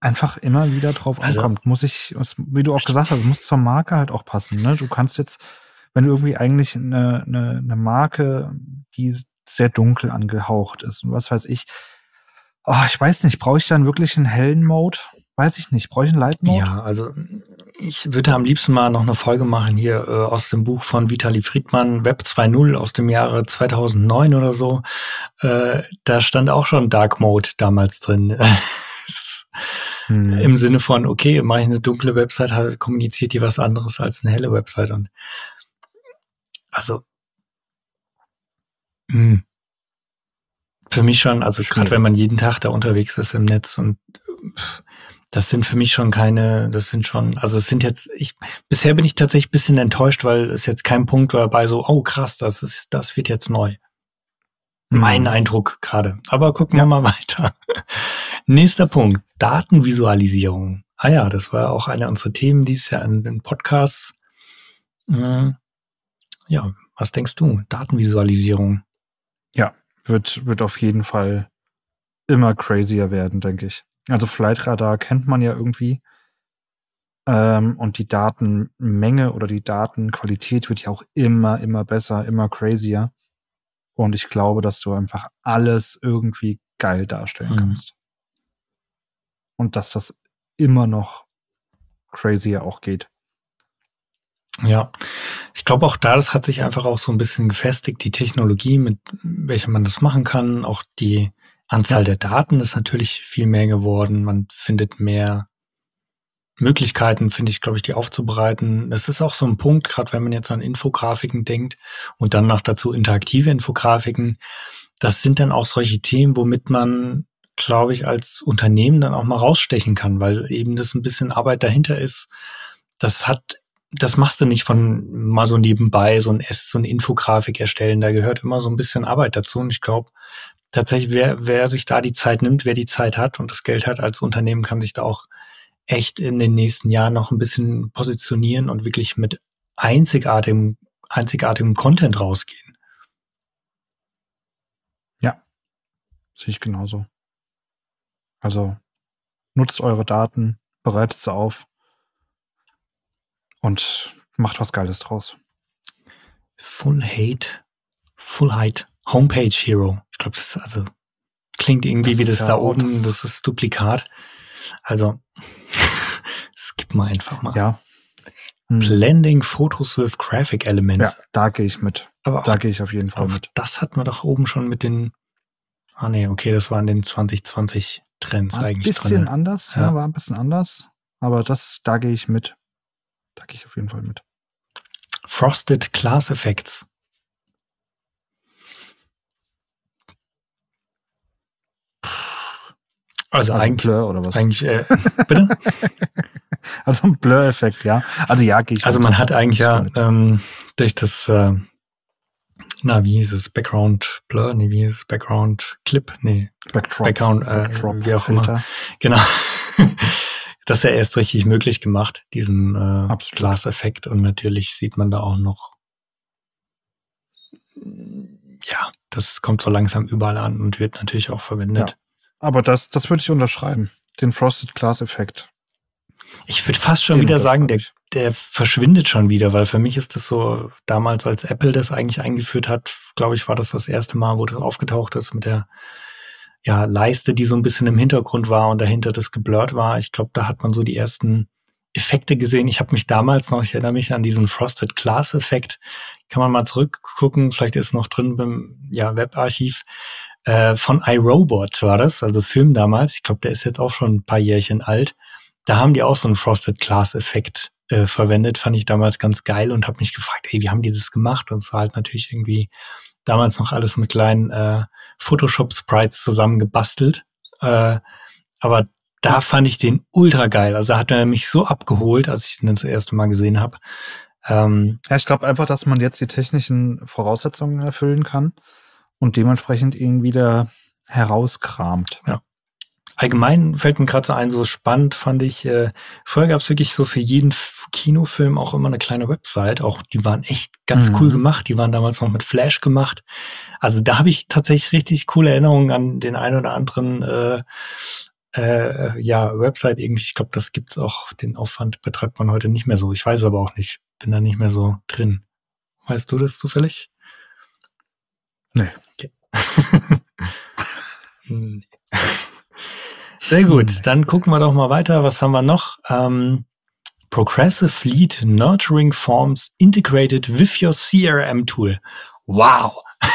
[SPEAKER 1] einfach immer wieder drauf also, ankommt. Muss ich, wie du auch gesagt hast, muss zur Marke halt auch passen. Ne? Du kannst jetzt wenn du irgendwie eigentlich eine, eine, eine Marke, die sehr dunkel angehaucht ist und was weiß ich, oh, ich weiß nicht, brauche ich dann wirklich einen hellen Mode? Weiß ich nicht. Brauche ich einen Light Mode?
[SPEAKER 2] Ja, also ich würde am liebsten mal noch eine Folge machen hier äh, aus dem Buch von Vitali Friedmann, Web 2.0 aus dem Jahre 2009 oder so. Äh, da stand auch schon Dark Mode damals drin. (laughs) hm. Im Sinne von, okay, mache ich eine dunkle Website, kommuniziert die was anderes als eine helle Website. Und also hm. für mich schon, also gerade wenn man jeden Tag da unterwegs ist im Netz und das sind für mich schon keine, das sind schon, also es sind jetzt, ich, bisher bin ich tatsächlich bisschen enttäuscht, weil es jetzt kein Punkt war bei so, oh krass, das ist, das wird jetzt neu. Mhm. Mein Eindruck gerade. Aber gucken ja. wir mal (laughs) weiter. Nächster Punkt, Datenvisualisierung. Ah ja, das war auch eine unserer Themen dieses Jahr in den Podcasts. Mhm. Ja, was denkst du? Datenvisualisierung.
[SPEAKER 1] Wird, wird auf jeden Fall immer crazier werden, denke ich. Also Flightradar kennt man ja irgendwie. Ähm, und die Datenmenge oder die Datenqualität wird ja auch immer, immer besser, immer crazier. Und ich glaube, dass du einfach alles irgendwie geil darstellen mhm. kannst. Und dass das immer noch crazier auch geht.
[SPEAKER 2] Ja, ich glaube auch da, das hat sich einfach auch so ein bisschen gefestigt, die Technologie, mit welcher man das machen kann. Auch die Anzahl ja. der Daten ist natürlich viel mehr geworden. Man findet mehr Möglichkeiten, finde ich, glaube ich, die aufzubereiten. Das ist auch so ein Punkt, gerade wenn man jetzt an Infografiken denkt und dann noch dazu interaktive Infografiken. Das sind dann auch solche Themen, womit man, glaube ich, als Unternehmen dann auch mal rausstechen kann, weil eben das ein bisschen Arbeit dahinter ist. Das hat das machst du nicht von mal so nebenbei, so ein, so eine Infografik erstellen. Da gehört immer so ein bisschen Arbeit dazu. Und ich glaube, tatsächlich, wer, wer sich da die Zeit nimmt, wer die Zeit hat und das Geld hat als Unternehmen, kann sich da auch echt in den nächsten Jahren noch ein bisschen positionieren und wirklich mit einzigartigem, einzigartigem Content rausgehen.
[SPEAKER 1] Ja, sehe ich genauso. Also nutzt eure Daten, bereitet sie auf und macht was Geiles draus.
[SPEAKER 2] Full Hate, Full Height Homepage Hero. Ich glaube, das ist also klingt irgendwie
[SPEAKER 1] Das
[SPEAKER 2] wie das
[SPEAKER 1] ja
[SPEAKER 2] da oben,
[SPEAKER 1] das-
[SPEAKER 2] das ist Duplikat. Also (laughs) skip mal einfach mal.
[SPEAKER 1] Ja. Hm.
[SPEAKER 2] Blending Photos with Graphic Elements.
[SPEAKER 1] Ja, da gehe ich mit.
[SPEAKER 2] Aber
[SPEAKER 1] Da
[SPEAKER 2] auch,
[SPEAKER 1] gehe ich auf jeden Fall mit.
[SPEAKER 2] das hat man doch oben schon mit den. Ah nee, okay, das waren den 2020 Trends
[SPEAKER 1] War ein
[SPEAKER 2] eigentlich
[SPEAKER 1] bisschen
[SPEAKER 2] drin.
[SPEAKER 1] anders, ja.
[SPEAKER 2] Ja.
[SPEAKER 1] war ein bisschen anders. Aber das, da gehe ich mit. Da gehe ich auf jeden Fall mit.
[SPEAKER 2] Frosted Class Effects. Also,
[SPEAKER 1] Also
[SPEAKER 2] eigentlich,
[SPEAKER 1] Blur oder was?
[SPEAKER 2] eigentlich, äh, (laughs) bitte?
[SPEAKER 1] Also ein Blur-Effekt, ja. Also ja, gehe ich
[SPEAKER 2] Also man hat eigentlich
[SPEAKER 1] Ich
[SPEAKER 2] ja ähm, durch das, äh, na, wie hieß es, Background Blur, nee, wie hieß es, Background Clip, nee,
[SPEAKER 1] Backdrop,
[SPEAKER 2] Background, äh,
[SPEAKER 1] Backdrop
[SPEAKER 2] wie auch immer.
[SPEAKER 1] Filter.
[SPEAKER 2] Genau. (laughs) das ist ja erst richtig möglich gemacht, diesen äh,
[SPEAKER 1] Absolut.
[SPEAKER 2] Glaseffekt. Und natürlich sieht man da auch noch, ja, das kommt so langsam überall an und wird natürlich auch verwendet.
[SPEAKER 1] Aber das, das würde ich unterschreiben. Den Frosted Glass Effekt.
[SPEAKER 2] Ich würde fast schon
[SPEAKER 1] Den
[SPEAKER 2] wieder sagen, der, der verschwindet schon wieder, weil für mich ist das so, damals als Apple das eigentlich eingeführt hat, glaube ich, war das das erste Mal, wo das aufgetaucht ist mit der ja, Leiste, die so ein bisschen im Hintergrund war und dahinter das geblurrt war. Ich glaube, da hat man so die ersten Effekte gesehen. Ich habe mich damals noch, ich erinnere mich an diesen Frosted Glass Effekt. Kann man mal zurückgucken, vielleicht ist noch drin beim ja, Webarchiv. Äh, von iRobot war das, also Film damals. Ich glaube, der ist jetzt auch schon ein paar Jährchen alt. Da haben die auch so einen Frosted Glass Effekt äh, verwendet, fand ich damals ganz geil und habe mich gefragt, ey, wie haben die das gemacht? Und es war halt natürlich irgendwie damals noch alles mit kleinen äh, Photoshop-Sprites zusammengebastelt. Äh, aber da fand ich den ultra geil. Also hat er mich so abgeholt, als ich den das erste Mal gesehen habe. Ähm,
[SPEAKER 1] Ja, ich glaube einfach, dass man jetzt die technischen Voraussetzungen erfüllen kann und dementsprechend ihn wieder herauskramt.
[SPEAKER 2] Allgemein fällt mir gerade so ein, so spannend fand ich, äh, vorher gab es wirklich so für jeden F Kinofilm auch immer eine kleine Website. Auch die waren echt ganz
[SPEAKER 1] Mhm.
[SPEAKER 2] cool gemacht. Die waren damals noch mit Flash gemacht. Also da habe ich tatsächlich richtig coole Erinnerungen an den einen oder anderen äh, äh, ja, Website irgendwie. Ich glaube, das gibt's auch. Den Aufwand betreibt man heute nicht mehr so. Ich weiß aber auch nicht. Bin da nicht mehr so drin. Weißt du das zufällig?
[SPEAKER 1] Nee.
[SPEAKER 2] Okay. (laughs) Hm. (laughs) Sehr gut, dann gucken wir doch mal weiter. Was haben wir noch? Ähm, Progressive Lead Nurturing Forms integrated with your CRM Tool. Wow! (laughs)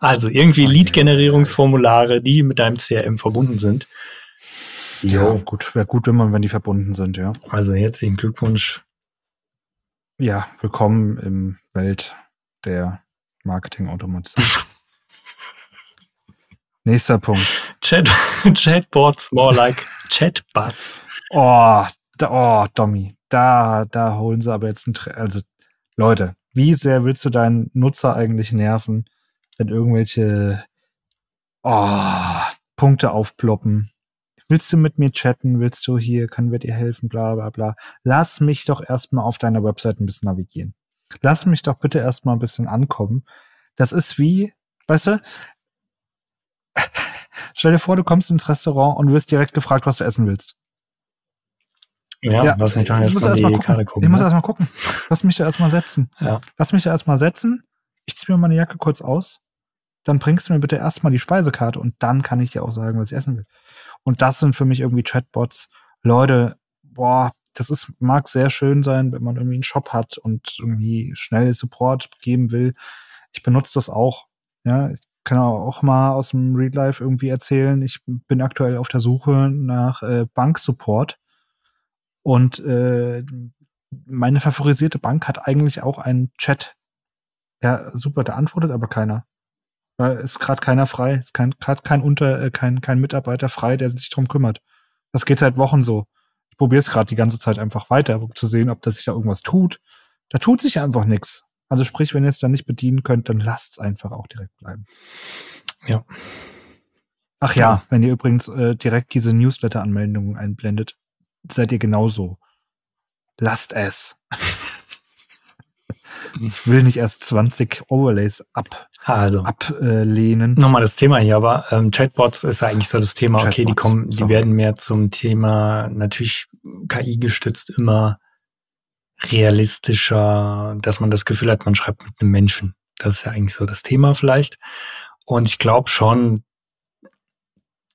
[SPEAKER 2] also irgendwie. Lead-Generierungsformulare, die mit deinem CRM verbunden sind.
[SPEAKER 1] Ja, gut. Wäre gut, wenn man, wenn die verbunden sind, ja.
[SPEAKER 2] Also herzlichen Glückwunsch.
[SPEAKER 1] Ja, willkommen im Welt der Marketing-Automatisierung. (laughs) Nächster Punkt.
[SPEAKER 2] Chat (laughs) Chatbots more like Chatbots.
[SPEAKER 1] Oh, da, oh, Dommy, da, da holen sie aber jetzt ein, Tre- also, Leute, wie sehr willst du deinen Nutzer eigentlich nerven, wenn irgendwelche, oh, Punkte aufploppen? Willst du mit mir chatten? Willst du hier, können wir dir helfen? Bla, bla, bla. Lass mich doch erstmal auf deiner Website ein bisschen navigieren. Lass mich doch bitte erstmal ein bisschen ankommen. Das ist wie, weißt du, stell dir vor, du kommst ins Restaurant und wirst direkt gefragt, was du essen willst.
[SPEAKER 2] Ja, lass mich
[SPEAKER 1] muss
[SPEAKER 2] erstmal
[SPEAKER 1] erst
[SPEAKER 2] die
[SPEAKER 1] mal gucken.
[SPEAKER 2] Karte gucken.
[SPEAKER 1] Ich muss
[SPEAKER 2] ne?
[SPEAKER 1] erst mal gucken. Lass mich da erstmal setzen.
[SPEAKER 2] Ja.
[SPEAKER 1] Lass mich da erstmal setzen. Ich ziehe mir meine Jacke kurz aus. Dann bringst du mir bitte erstmal die Speisekarte und dann kann ich dir auch sagen, was ich essen will. Und das sind für mich irgendwie Chatbots. Leute, boah, das ist, mag sehr schön sein, wenn man irgendwie einen Shop hat und irgendwie schnell Support geben will. Ich benutze das auch. Ja, ich kann auch mal aus dem Real Life irgendwie erzählen. Ich bin aktuell auf der Suche nach äh, Banksupport. Und äh, meine favorisierte Bank hat eigentlich auch einen Chat. Ja, super, da antwortet aber keiner. Da ist gerade keiner frei, ist kein, gerade kein Unter, äh, kein, kein Mitarbeiter frei, der sich drum kümmert. Das geht seit Wochen so. Ich probiere es gerade die ganze Zeit einfach weiter, um zu sehen, ob das sich da irgendwas tut. Da tut sich einfach nichts. Also sprich, wenn ihr es dann nicht bedienen könnt, dann lasst es einfach auch direkt bleiben.
[SPEAKER 2] Ja.
[SPEAKER 1] Ach ja, wenn ihr übrigens äh, direkt diese Newsletter-Anmeldungen einblendet, seid ihr genauso. Lasst es. (laughs) ich will nicht erst 20 Overlays ab,
[SPEAKER 2] Also,
[SPEAKER 1] ablehnen.
[SPEAKER 2] nochmal das Thema hier, aber ähm, Chatbots ist ja eigentlich so das Thema, okay, die
[SPEAKER 1] Chatbots,
[SPEAKER 2] kommen, die
[SPEAKER 1] sorry.
[SPEAKER 2] werden mehr zum Thema natürlich KI gestützt immer realistischer, dass man das Gefühl hat, man schreibt mit einem Menschen. Das ist ja eigentlich so das Thema vielleicht. Und ich glaube schon,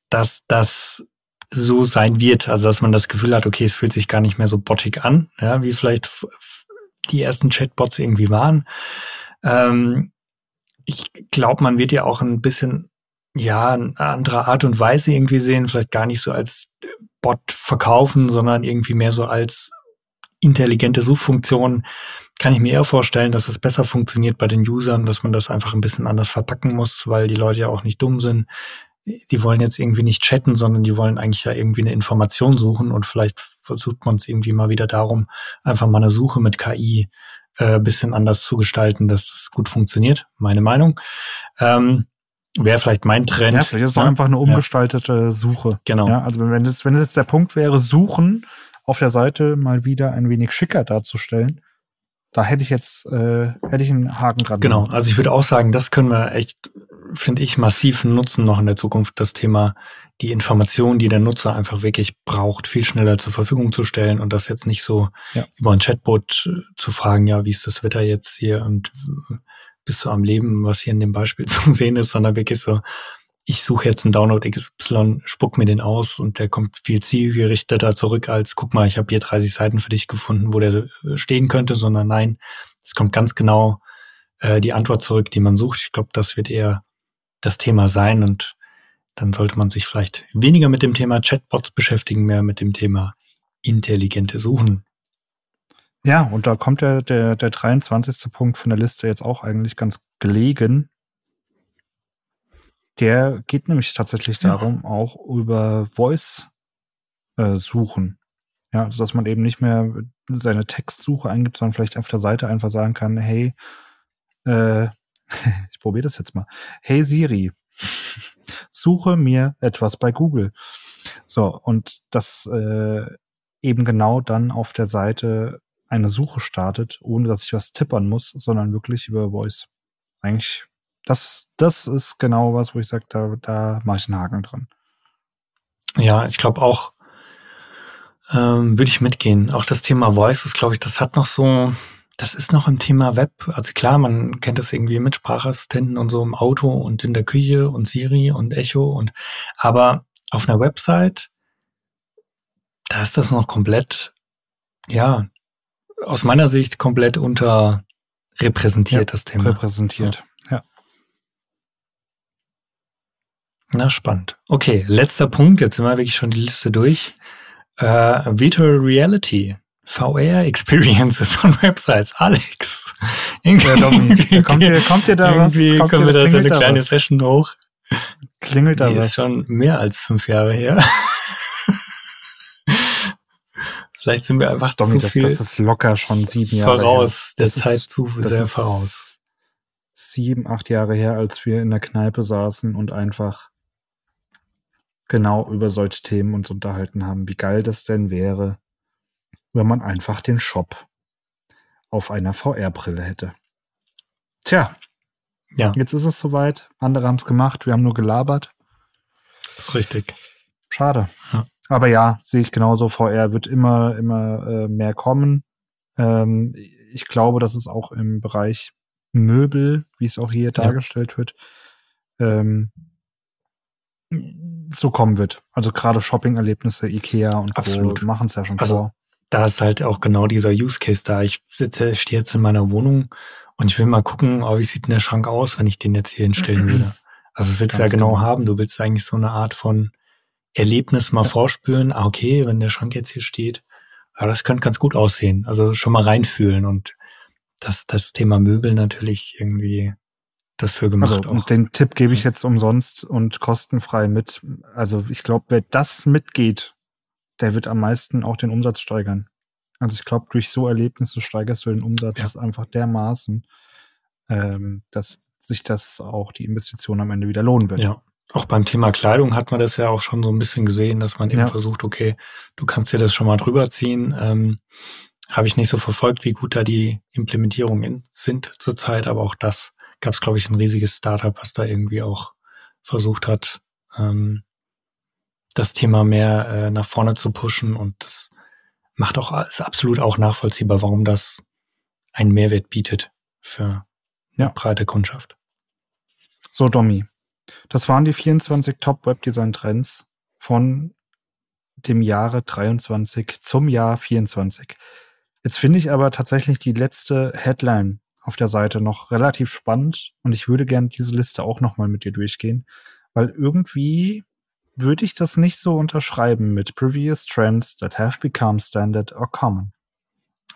[SPEAKER 2] dass das so sein wird, also dass man das Gefühl hat, okay, es fühlt sich gar nicht mehr so bottig an, ja, wie vielleicht die ersten Chatbots irgendwie waren. Ähm, ich glaube, man wird ja auch ein bisschen, ja, eine andere Art und Weise irgendwie sehen, vielleicht gar nicht so als Bot verkaufen, sondern irgendwie mehr so als intelligente Suchfunktion. Kann ich mir eher vorstellen, dass es besser funktioniert bei den Usern, dass man das einfach ein bisschen anders verpacken muss, weil die Leute ja auch nicht dumm sind. Die wollen jetzt irgendwie nicht chatten, sondern die wollen eigentlich ja irgendwie eine Information suchen und vielleicht versucht man es irgendwie mal wieder darum, einfach mal eine Suche mit KI äh, bisschen anders zu gestalten, dass das gut funktioniert. Meine Meinung. Ähm, Wäre vielleicht mein Trend.
[SPEAKER 1] Ja, vielleicht ist es
[SPEAKER 2] ne?
[SPEAKER 1] auch einfach eine umgestaltete Suche.
[SPEAKER 2] Genau.
[SPEAKER 1] Ja, also wenn es, wenn es jetzt der Punkt wäre, Suchen auf der Seite mal wieder ein wenig schicker darzustellen, da hätte ich jetzt, äh, hätte ich einen Haken dran.
[SPEAKER 2] Genau, also ich würde auch sagen, das können wir echt, finde ich, massiv nutzen noch in der Zukunft, das Thema, die Information, die der Nutzer einfach wirklich braucht, viel schneller zur Verfügung zu stellen und das jetzt nicht so
[SPEAKER 1] Ja.
[SPEAKER 2] über ein Chatbot äh, zu fragen, ja, wie ist das Wetter jetzt hier und bist du am Leben, was hier in dem Beispiel (laughs) zu sehen ist, sondern wirklich so, ich suche jetzt einen Download XY, spuck mir den aus und der kommt viel zielgerichteter zurück als, guck mal, ich habe hier 30 Seiten für dich gefunden, wo der äh, stehen könnte, sondern nein, es kommt ganz genau äh, die Antwort zurück, die man sucht. Ich glaube, das wird eher das Thema sein und dann sollte man sich vielleicht weniger mit dem Thema Chatbots beschäftigen, mehr mit dem Thema intelligente Suchen.
[SPEAKER 1] Ja, und da kommt der, der, der 23. Punkt von der Liste jetzt auch eigentlich ganz gelegen. Der geht nämlich tatsächlich
[SPEAKER 2] Ja.
[SPEAKER 1] darum, auch über Voice äh, suchen. Ja, also dass man eben nicht mehr seine Textsuche eingibt, sondern vielleicht auf der Seite einfach sagen kann, hey, äh, (laughs) ich probiere das jetzt mal. Hey Siri, (laughs) suche mir etwas bei Google. So, und das äh, eben genau dann auf der Seite eine Suche startet, ohne dass ich was tippern muss, sondern wirklich über Voice. Eigentlich, das, das ist genau was, wo ich sage, da, da mache ich einen Haken dran.
[SPEAKER 2] Ja, ich glaube auch, ähm, würde ich mitgehen. Auch das Thema Voice ist, glaube ich, das hat noch so, das ist noch im Thema Web. Also klar, man kennt das irgendwie mit Sprachassistenten und so im Auto und in der Küche und Siri und Echo und, aber auf einer Website, da ist das noch komplett, ja, aus meiner Sicht komplett unterrepräsentiert,
[SPEAKER 1] Ja,
[SPEAKER 2] das Thema.
[SPEAKER 1] Repräsentiert. Ja.
[SPEAKER 2] Na, spannend. Okay, letzter Punkt. Jetzt sind wir wirklich schon die Liste durch. Äh, Virtual Reality. VR Experiences (laughs) on Websites. Alex.
[SPEAKER 1] Ja, Domi, da kommt dir, kommt dir da was?
[SPEAKER 2] irgendwie
[SPEAKER 1] Kommt
[SPEAKER 2] wir da so eine kleine
[SPEAKER 1] was?
[SPEAKER 2] Session hoch.
[SPEAKER 1] Klingelt da
[SPEAKER 2] Die
[SPEAKER 1] was?
[SPEAKER 2] ist schon mehr als fünf Jahre her. (laughs) Vielleicht sind wir einfach
[SPEAKER 1] Domi,
[SPEAKER 2] zu
[SPEAKER 1] das,
[SPEAKER 2] viel
[SPEAKER 1] das ist locker schon sieben Jahre
[SPEAKER 2] voraus, der
[SPEAKER 1] Das ist-
[SPEAKER 2] Zeit zu sehr voraus.
[SPEAKER 1] Sieben, acht Jahre her, als wir in der Kneipe saßen und einfach genau über solche Themen uns unterhalten haben, wie geil das denn wäre, wenn man einfach den Shop auf einer VR-Brille hätte. Tja,
[SPEAKER 2] Ja,
[SPEAKER 1] jetzt ist es soweit. Andere haben es gemacht, wir haben nur gelabert.
[SPEAKER 2] ist richtig.
[SPEAKER 1] Schade.
[SPEAKER 2] Ja.
[SPEAKER 1] Aber ja, sehe ich genauso. VR wird immer, immer äh, mehr kommen. Ähm, ich glaube, dass es auch im Bereich Möbel, wie es auch hier dargestellt wird, ähm, so kommen wird. Also gerade Shopping-Erlebnisse, Ikea und
[SPEAKER 2] Absolut.
[SPEAKER 1] Co. machen es ja schon
[SPEAKER 2] Also,
[SPEAKER 1] vor.
[SPEAKER 2] da ist halt auch genau dieser Use Case da. Ich sitze, stehe jetzt in meiner Wohnung und ich will mal gucken, oh, wie sieht denn der Schrank aus, wenn ich den jetzt hier hinstellen würde. (clears throat) Also das willst du ja genau,
[SPEAKER 1] genau.
[SPEAKER 2] haben. Du willst eigentlich so eine Art von Erlebnis mal vorspüren. Ah, okay, wenn der Schrank jetzt hier steht, ja, das könnte ganz gut aussehen. Also schon mal reinfühlen und das, das Thema Möbel natürlich irgendwie dafür gemacht
[SPEAKER 1] Also,
[SPEAKER 2] auch.
[SPEAKER 1] und den Tipp gebe ich jetzt umsonst und kostenfrei mit. Also, ich glaube, wer das mitgeht, der wird am meisten auch den Umsatz steigern. Also, ich glaube, durch so Erlebnisse steigerst du den Umsatz einfach dermaßen, ähm, dass sich das auch die Investition am Ende wieder lohnen wird.
[SPEAKER 2] Ja. Auch beim Thema Kleidung hat man das ja auch schon so ein bisschen gesehen, dass man eben
[SPEAKER 1] Ja.
[SPEAKER 2] versucht, okay, du kannst dir das schon mal drüber ziehen. Ähm, habe ich nicht so verfolgt, wie gut da die Implementierungen sind zurzeit, aber auch das gab es, glaube ich, ein riesiges Startup, was da irgendwie auch versucht hat, ähm, das Thema mehr äh, nach vorne zu pushen und das macht auch, ist absolut auch nachvollziehbar, warum das einen Mehrwert bietet für ja. breite Kundschaft.
[SPEAKER 1] So, Domi. Das waren die 24 Top Webdesign Trends von dem Jahre 23 zum Jahr 24. Jetzt finde ich aber tatsächlich die letzte Headline auf der Seite noch relativ spannend und ich würde gerne diese Liste auch nochmal mit dir durchgehen, weil irgendwie würde ich das nicht so unterschreiben mit previous trends that have become standard or common.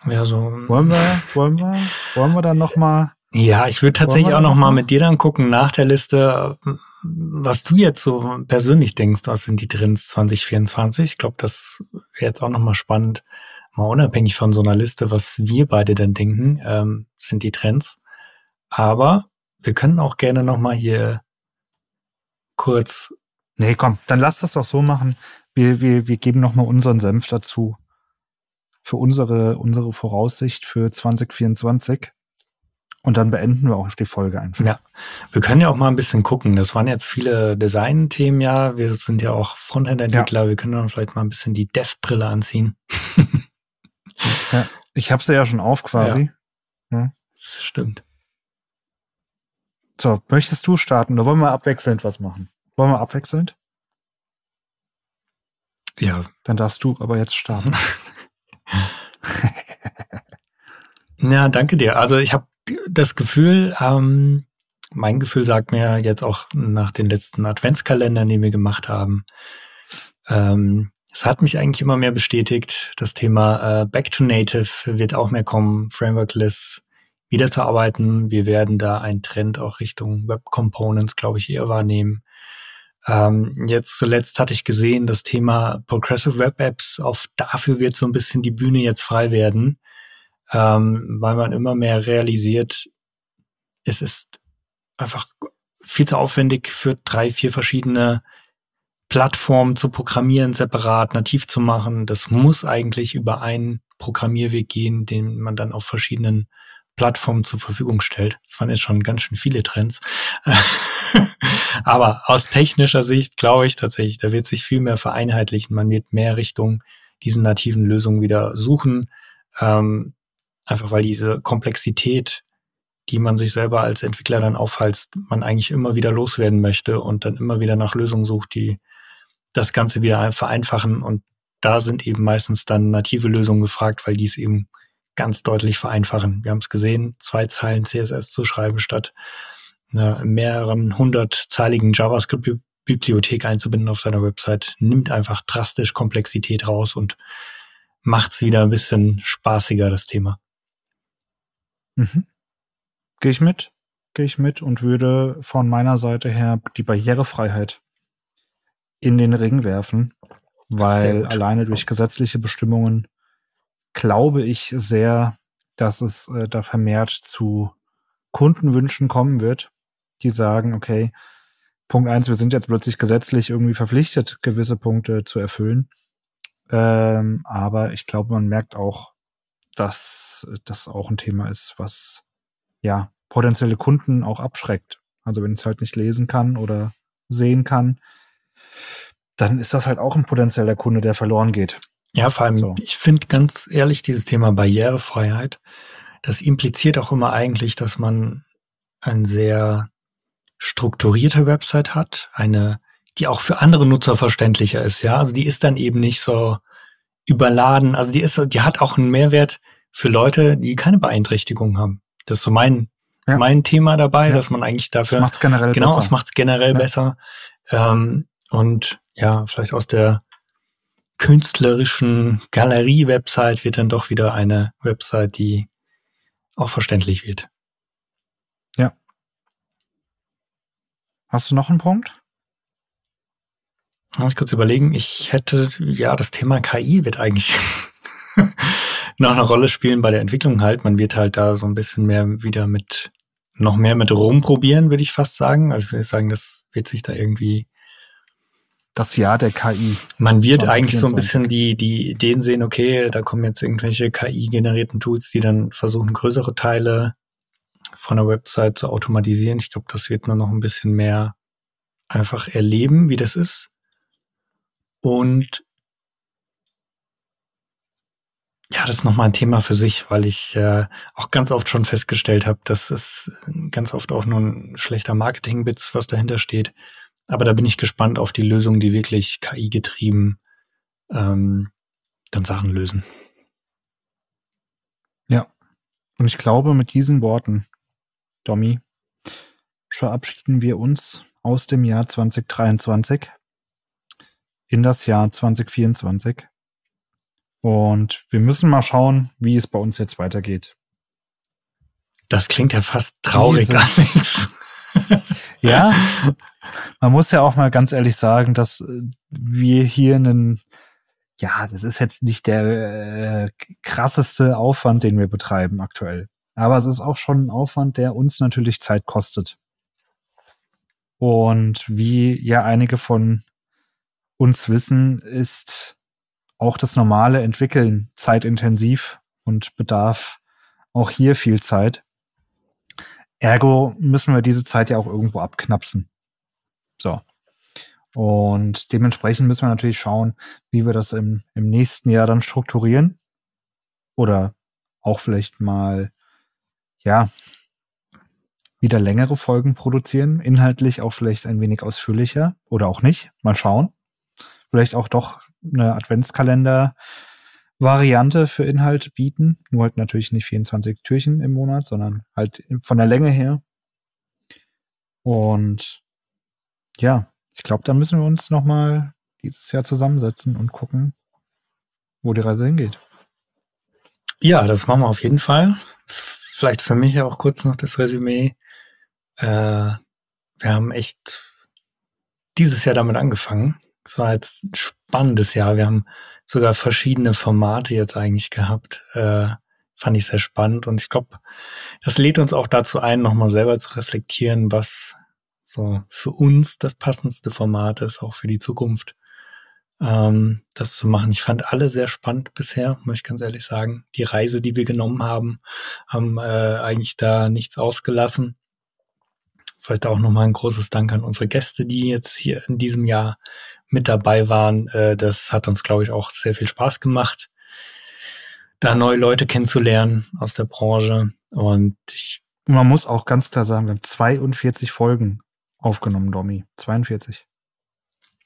[SPEAKER 2] Ja, so.
[SPEAKER 1] Wollen wir, (laughs) wollen wir, wollen wir dann nochmal
[SPEAKER 2] ja, ich würde tatsächlich auch noch mal mit dir dann gucken nach der Liste, was du jetzt so persönlich denkst, was sind die Trends 2024? Ich glaube, das wäre jetzt auch noch mal spannend, mal unabhängig von so einer Liste, was wir beide denn denken, ähm, sind die Trends. Aber wir können auch gerne noch mal hier kurz.
[SPEAKER 1] Nee, komm, dann lass das doch so machen. Wir, wir, wir geben noch mal unseren Senf dazu für unsere, unsere Voraussicht für 2024. Und dann beenden wir auch die Folge einfach.
[SPEAKER 2] Ja, wir können ja auch mal ein bisschen gucken. Das waren jetzt viele Design-Themen, ja. Wir sind ja auch Frontend-Entwickler. Ja. Wir können dann vielleicht mal ein bisschen die Dev-Brille anziehen. (laughs)
[SPEAKER 1] ja, ich habe sie ja schon auf quasi.
[SPEAKER 2] Ja. ja. Das stimmt.
[SPEAKER 1] So, möchtest du starten oder wollen wir abwechselnd was machen? Wollen wir abwechselnd?
[SPEAKER 2] Ja.
[SPEAKER 1] Dann darfst du aber jetzt starten. (laughs)
[SPEAKER 2] ja, danke dir. Also ich habe das Gefühl, ähm, mein Gefühl sagt mir jetzt auch nach den letzten Adventskalendern, die wir gemacht haben, ähm, es hat mich eigentlich immer mehr bestätigt. Das Thema äh, Back to Native wird auch mehr kommen, Frameworkless wiederzuarbeiten. Wir werden da einen Trend auch Richtung Web Components, glaube ich, eher wahrnehmen. Ähm, jetzt zuletzt hatte ich gesehen, das Thema Progressive Web Apps, auf dafür wird so ein bisschen die Bühne jetzt frei werden ähm, weil man immer mehr realisiert, es ist einfach viel zu aufwendig für drei, vier verschiedene Plattformen zu programmieren, separat, nativ zu machen. Das muss eigentlich über einen Programmierweg gehen, den man dann auf verschiedenen Plattformen zur Verfügung stellt. Das waren jetzt schon ganz schön viele Trends. (laughs) Aber aus technischer Sicht glaube ich tatsächlich, da wird sich viel mehr vereinheitlichen. Man wird mehr Richtung diesen nativen Lösungen wieder suchen. Ähm, Einfach weil diese Komplexität, die man sich selber als Entwickler dann aufhalst, man eigentlich immer wieder loswerden möchte und dann immer wieder nach Lösungen sucht, die das Ganze wieder vereinfachen. Und da sind eben meistens dann native Lösungen gefragt, weil die es eben ganz deutlich vereinfachen. Wir haben es gesehen, zwei Zeilen CSS zu schreiben, statt einer mehreren hundertzeiligen JavaScript-Bibliothek einzubinden auf seiner Website, nimmt einfach drastisch Komplexität raus und macht es wieder ein bisschen spaßiger, das Thema.
[SPEAKER 1] Mhm. Gehe ich mit, gehe ich mit und würde von meiner Seite her die Barrierefreiheit in den Ring werfen, weil alleine durch gesetzliche Bestimmungen glaube ich sehr, dass es äh, da vermehrt zu Kundenwünschen kommen wird, die sagen, okay, Punkt eins, wir sind jetzt plötzlich gesetzlich irgendwie verpflichtet, gewisse Punkte zu erfüllen. Ähm, aber ich glaube, man merkt auch, dass das auch ein Thema ist, was ja potenzielle Kunden auch abschreckt. Also wenn ich es halt nicht lesen kann oder sehen kann, dann ist das halt auch ein potenzieller Kunde, der verloren geht.
[SPEAKER 2] Ja, vor allem, so. ich finde ganz ehrlich, dieses Thema Barrierefreiheit, das impliziert auch immer eigentlich, dass man eine sehr strukturierte Website hat, eine, die auch für andere Nutzer verständlicher ist, ja. Also die ist dann eben nicht so überladen. Also die ist, die hat auch einen Mehrwert für Leute, die keine Beeinträchtigung haben. Das ist so mein, ja. mein Thema dabei, ja. dass man eigentlich dafür.
[SPEAKER 1] Das macht's generell
[SPEAKER 2] genau, besser. es macht's generell ja. besser. Ähm, und ja, vielleicht aus der künstlerischen Galerie-Website wird dann doch wieder eine Website, die auch verständlich wird.
[SPEAKER 1] Ja. Hast du noch einen Punkt?
[SPEAKER 2] Muss ich kurz überlegen. Ich hätte, ja, das Thema KI wird eigentlich (laughs) noch eine Rolle spielen bei der Entwicklung halt. Man wird halt da so ein bisschen mehr wieder mit, noch mehr mit rumprobieren, würde ich fast sagen. Also ich würde sagen, das wird sich da irgendwie
[SPEAKER 1] das Jahr der KI.
[SPEAKER 2] Man wird eigentlich so ein bisschen die, die Ideen sehen, okay, da kommen jetzt irgendwelche KI-generierten Tools, die dann versuchen, größere Teile von der Website zu automatisieren. Ich glaube, das wird man noch ein bisschen mehr einfach erleben, wie das ist. Und ja, das ist nochmal ein Thema für sich, weil ich äh, auch ganz oft schon festgestellt habe, dass es ganz oft auch nur ein schlechter Marketing-Bits, was dahinter steht. Aber da bin ich gespannt auf die Lösungen, die wirklich KI-getrieben ähm, dann Sachen lösen.
[SPEAKER 1] Ja. Und ich glaube, mit diesen Worten, Domi, verabschieden wir uns aus dem Jahr 2023 in das Jahr 2024. Und wir müssen mal schauen, wie es bei uns jetzt weitergeht.
[SPEAKER 2] Das klingt ja fast traurig, Diese, Alex. (laughs)
[SPEAKER 1] ja, man muss ja auch mal ganz ehrlich sagen, dass äh, wir hier einen, ja, das ist jetzt nicht der äh, krasseste Aufwand, den wir betreiben aktuell. Aber es ist auch schon ein Aufwand, der uns natürlich Zeit kostet. Und wie ja einige von uns wissen, ist auch das normale Entwickeln zeitintensiv und bedarf auch hier viel Zeit. Ergo müssen wir diese Zeit ja auch irgendwo abknapsen. So. Und dementsprechend müssen wir natürlich schauen, wie wir das im, im nächsten Jahr dann strukturieren. Oder auch vielleicht mal, ja, wieder längere Folgen produzieren, inhaltlich auch vielleicht ein wenig ausführlicher oder auch nicht. Mal schauen. Vielleicht auch doch eine Adventskalender Variante für Inhalt bieten. Nur halt natürlich nicht 24 Türchen im Monat, sondern halt von der Länge her. Und ja, ich glaube, da müssen wir uns nochmal dieses Jahr zusammensetzen und gucken, wo die Reise hingeht.
[SPEAKER 2] Ja, das machen wir auf jeden Fall. Vielleicht für mich auch kurz noch das Resümee. Äh, wir haben echt dieses Jahr damit angefangen. Es war jetzt ein spannendes Jahr. Wir haben sogar verschiedene Formate jetzt eigentlich gehabt. Äh, fand ich sehr spannend und ich glaube, das lädt uns auch dazu ein, nochmal selber zu reflektieren, was so für uns das passendste Format ist, auch für die Zukunft, ähm, das zu machen. Ich fand alle sehr spannend bisher, muss ich ganz ehrlich sagen. Die Reise, die wir genommen haben, haben äh, eigentlich da nichts ausgelassen. Vielleicht auch nochmal ein großes Dank an unsere Gäste, die jetzt hier in diesem Jahr mit dabei waren. Äh, das hat uns, glaube ich, auch sehr viel Spaß gemacht, da neue Leute kennenzulernen aus der Branche. Und ich
[SPEAKER 1] man muss auch ganz klar sagen, wir haben 42 Folgen aufgenommen, Domi. 42.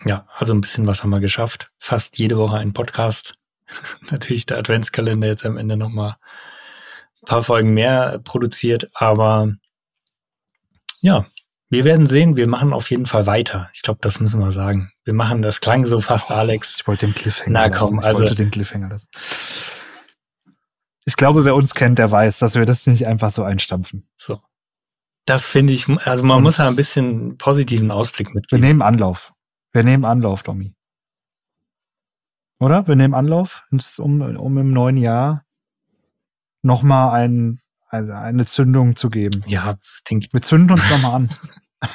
[SPEAKER 2] Ja, also ein bisschen was haben wir geschafft. Fast jede Woche ein Podcast. (laughs) Natürlich der Adventskalender jetzt am Ende nochmal ein paar Folgen mehr produziert, aber ja, wir werden sehen, wir machen auf jeden Fall weiter. Ich glaube, das müssen wir sagen. Wir machen, das klang so fast, oh, Alex.
[SPEAKER 1] Ich wollte den Cliffhanger
[SPEAKER 2] Na komm,
[SPEAKER 1] lassen. Ich
[SPEAKER 2] also,
[SPEAKER 1] wollte den Cliffhanger lassen. Ich glaube, wer uns kennt, der weiß, dass wir das nicht einfach so einstampfen.
[SPEAKER 2] So. Das finde ich, also man Und muss ja ein bisschen positiven Ausblick mitgeben.
[SPEAKER 1] Wir nehmen Anlauf. Wir nehmen Anlauf, Domi. Oder? Wir nehmen Anlauf, um, um im neuen Jahr nochmal ein, eine, eine Zündung zu geben.
[SPEAKER 2] Ja, denke
[SPEAKER 1] Wir zünden uns nochmal an. (laughs)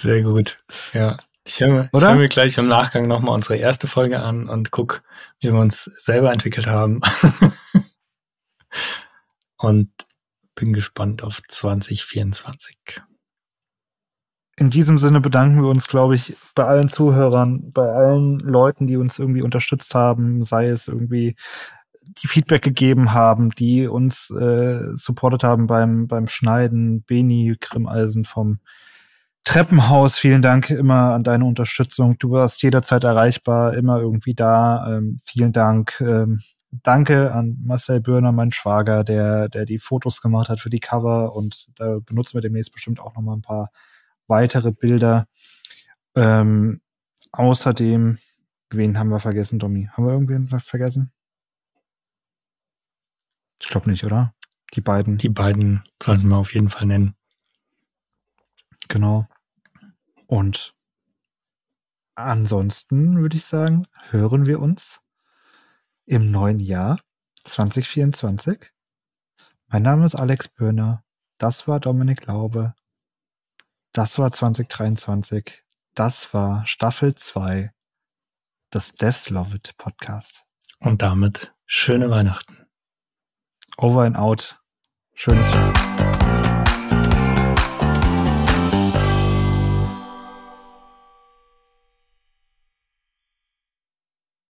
[SPEAKER 2] Sehr gut. Ja. Ich höre mir, hör mir gleich im Nachgang nochmal unsere erste Folge an und guck, wie wir uns selber entwickelt haben. (laughs) und bin gespannt auf 2024.
[SPEAKER 1] In diesem Sinne bedanken wir uns, glaube ich, bei allen Zuhörern, bei allen Leuten, die uns irgendwie unterstützt haben, sei es irgendwie die Feedback gegeben haben, die uns äh, supportet haben beim, beim Schneiden. Beni Grimmeisen vom Treppenhaus, vielen Dank immer an deine Unterstützung. Du warst jederzeit erreichbar, immer irgendwie da. Ähm, vielen Dank. Ähm, danke an Marcel Börner, mein Schwager, der, der die Fotos gemacht hat für die Cover und da benutzen wir demnächst bestimmt auch noch mal ein paar weitere Bilder. Ähm, außerdem, wen haben wir vergessen, Domi? Haben wir irgendwen vergessen? Ich glaube nicht, oder? Die beiden.
[SPEAKER 2] Die beiden sollten wir auf jeden Fall nennen.
[SPEAKER 1] Genau. Und ansonsten würde ich sagen, hören wir uns im neuen Jahr 2024. Mein Name ist Alex Börner Das war Dominik Laube. Das war 2023. Das war Staffel 2 des Devs Love It Podcast.
[SPEAKER 2] Und damit schöne Weihnachten.
[SPEAKER 1] Over and out. Schönes Fest.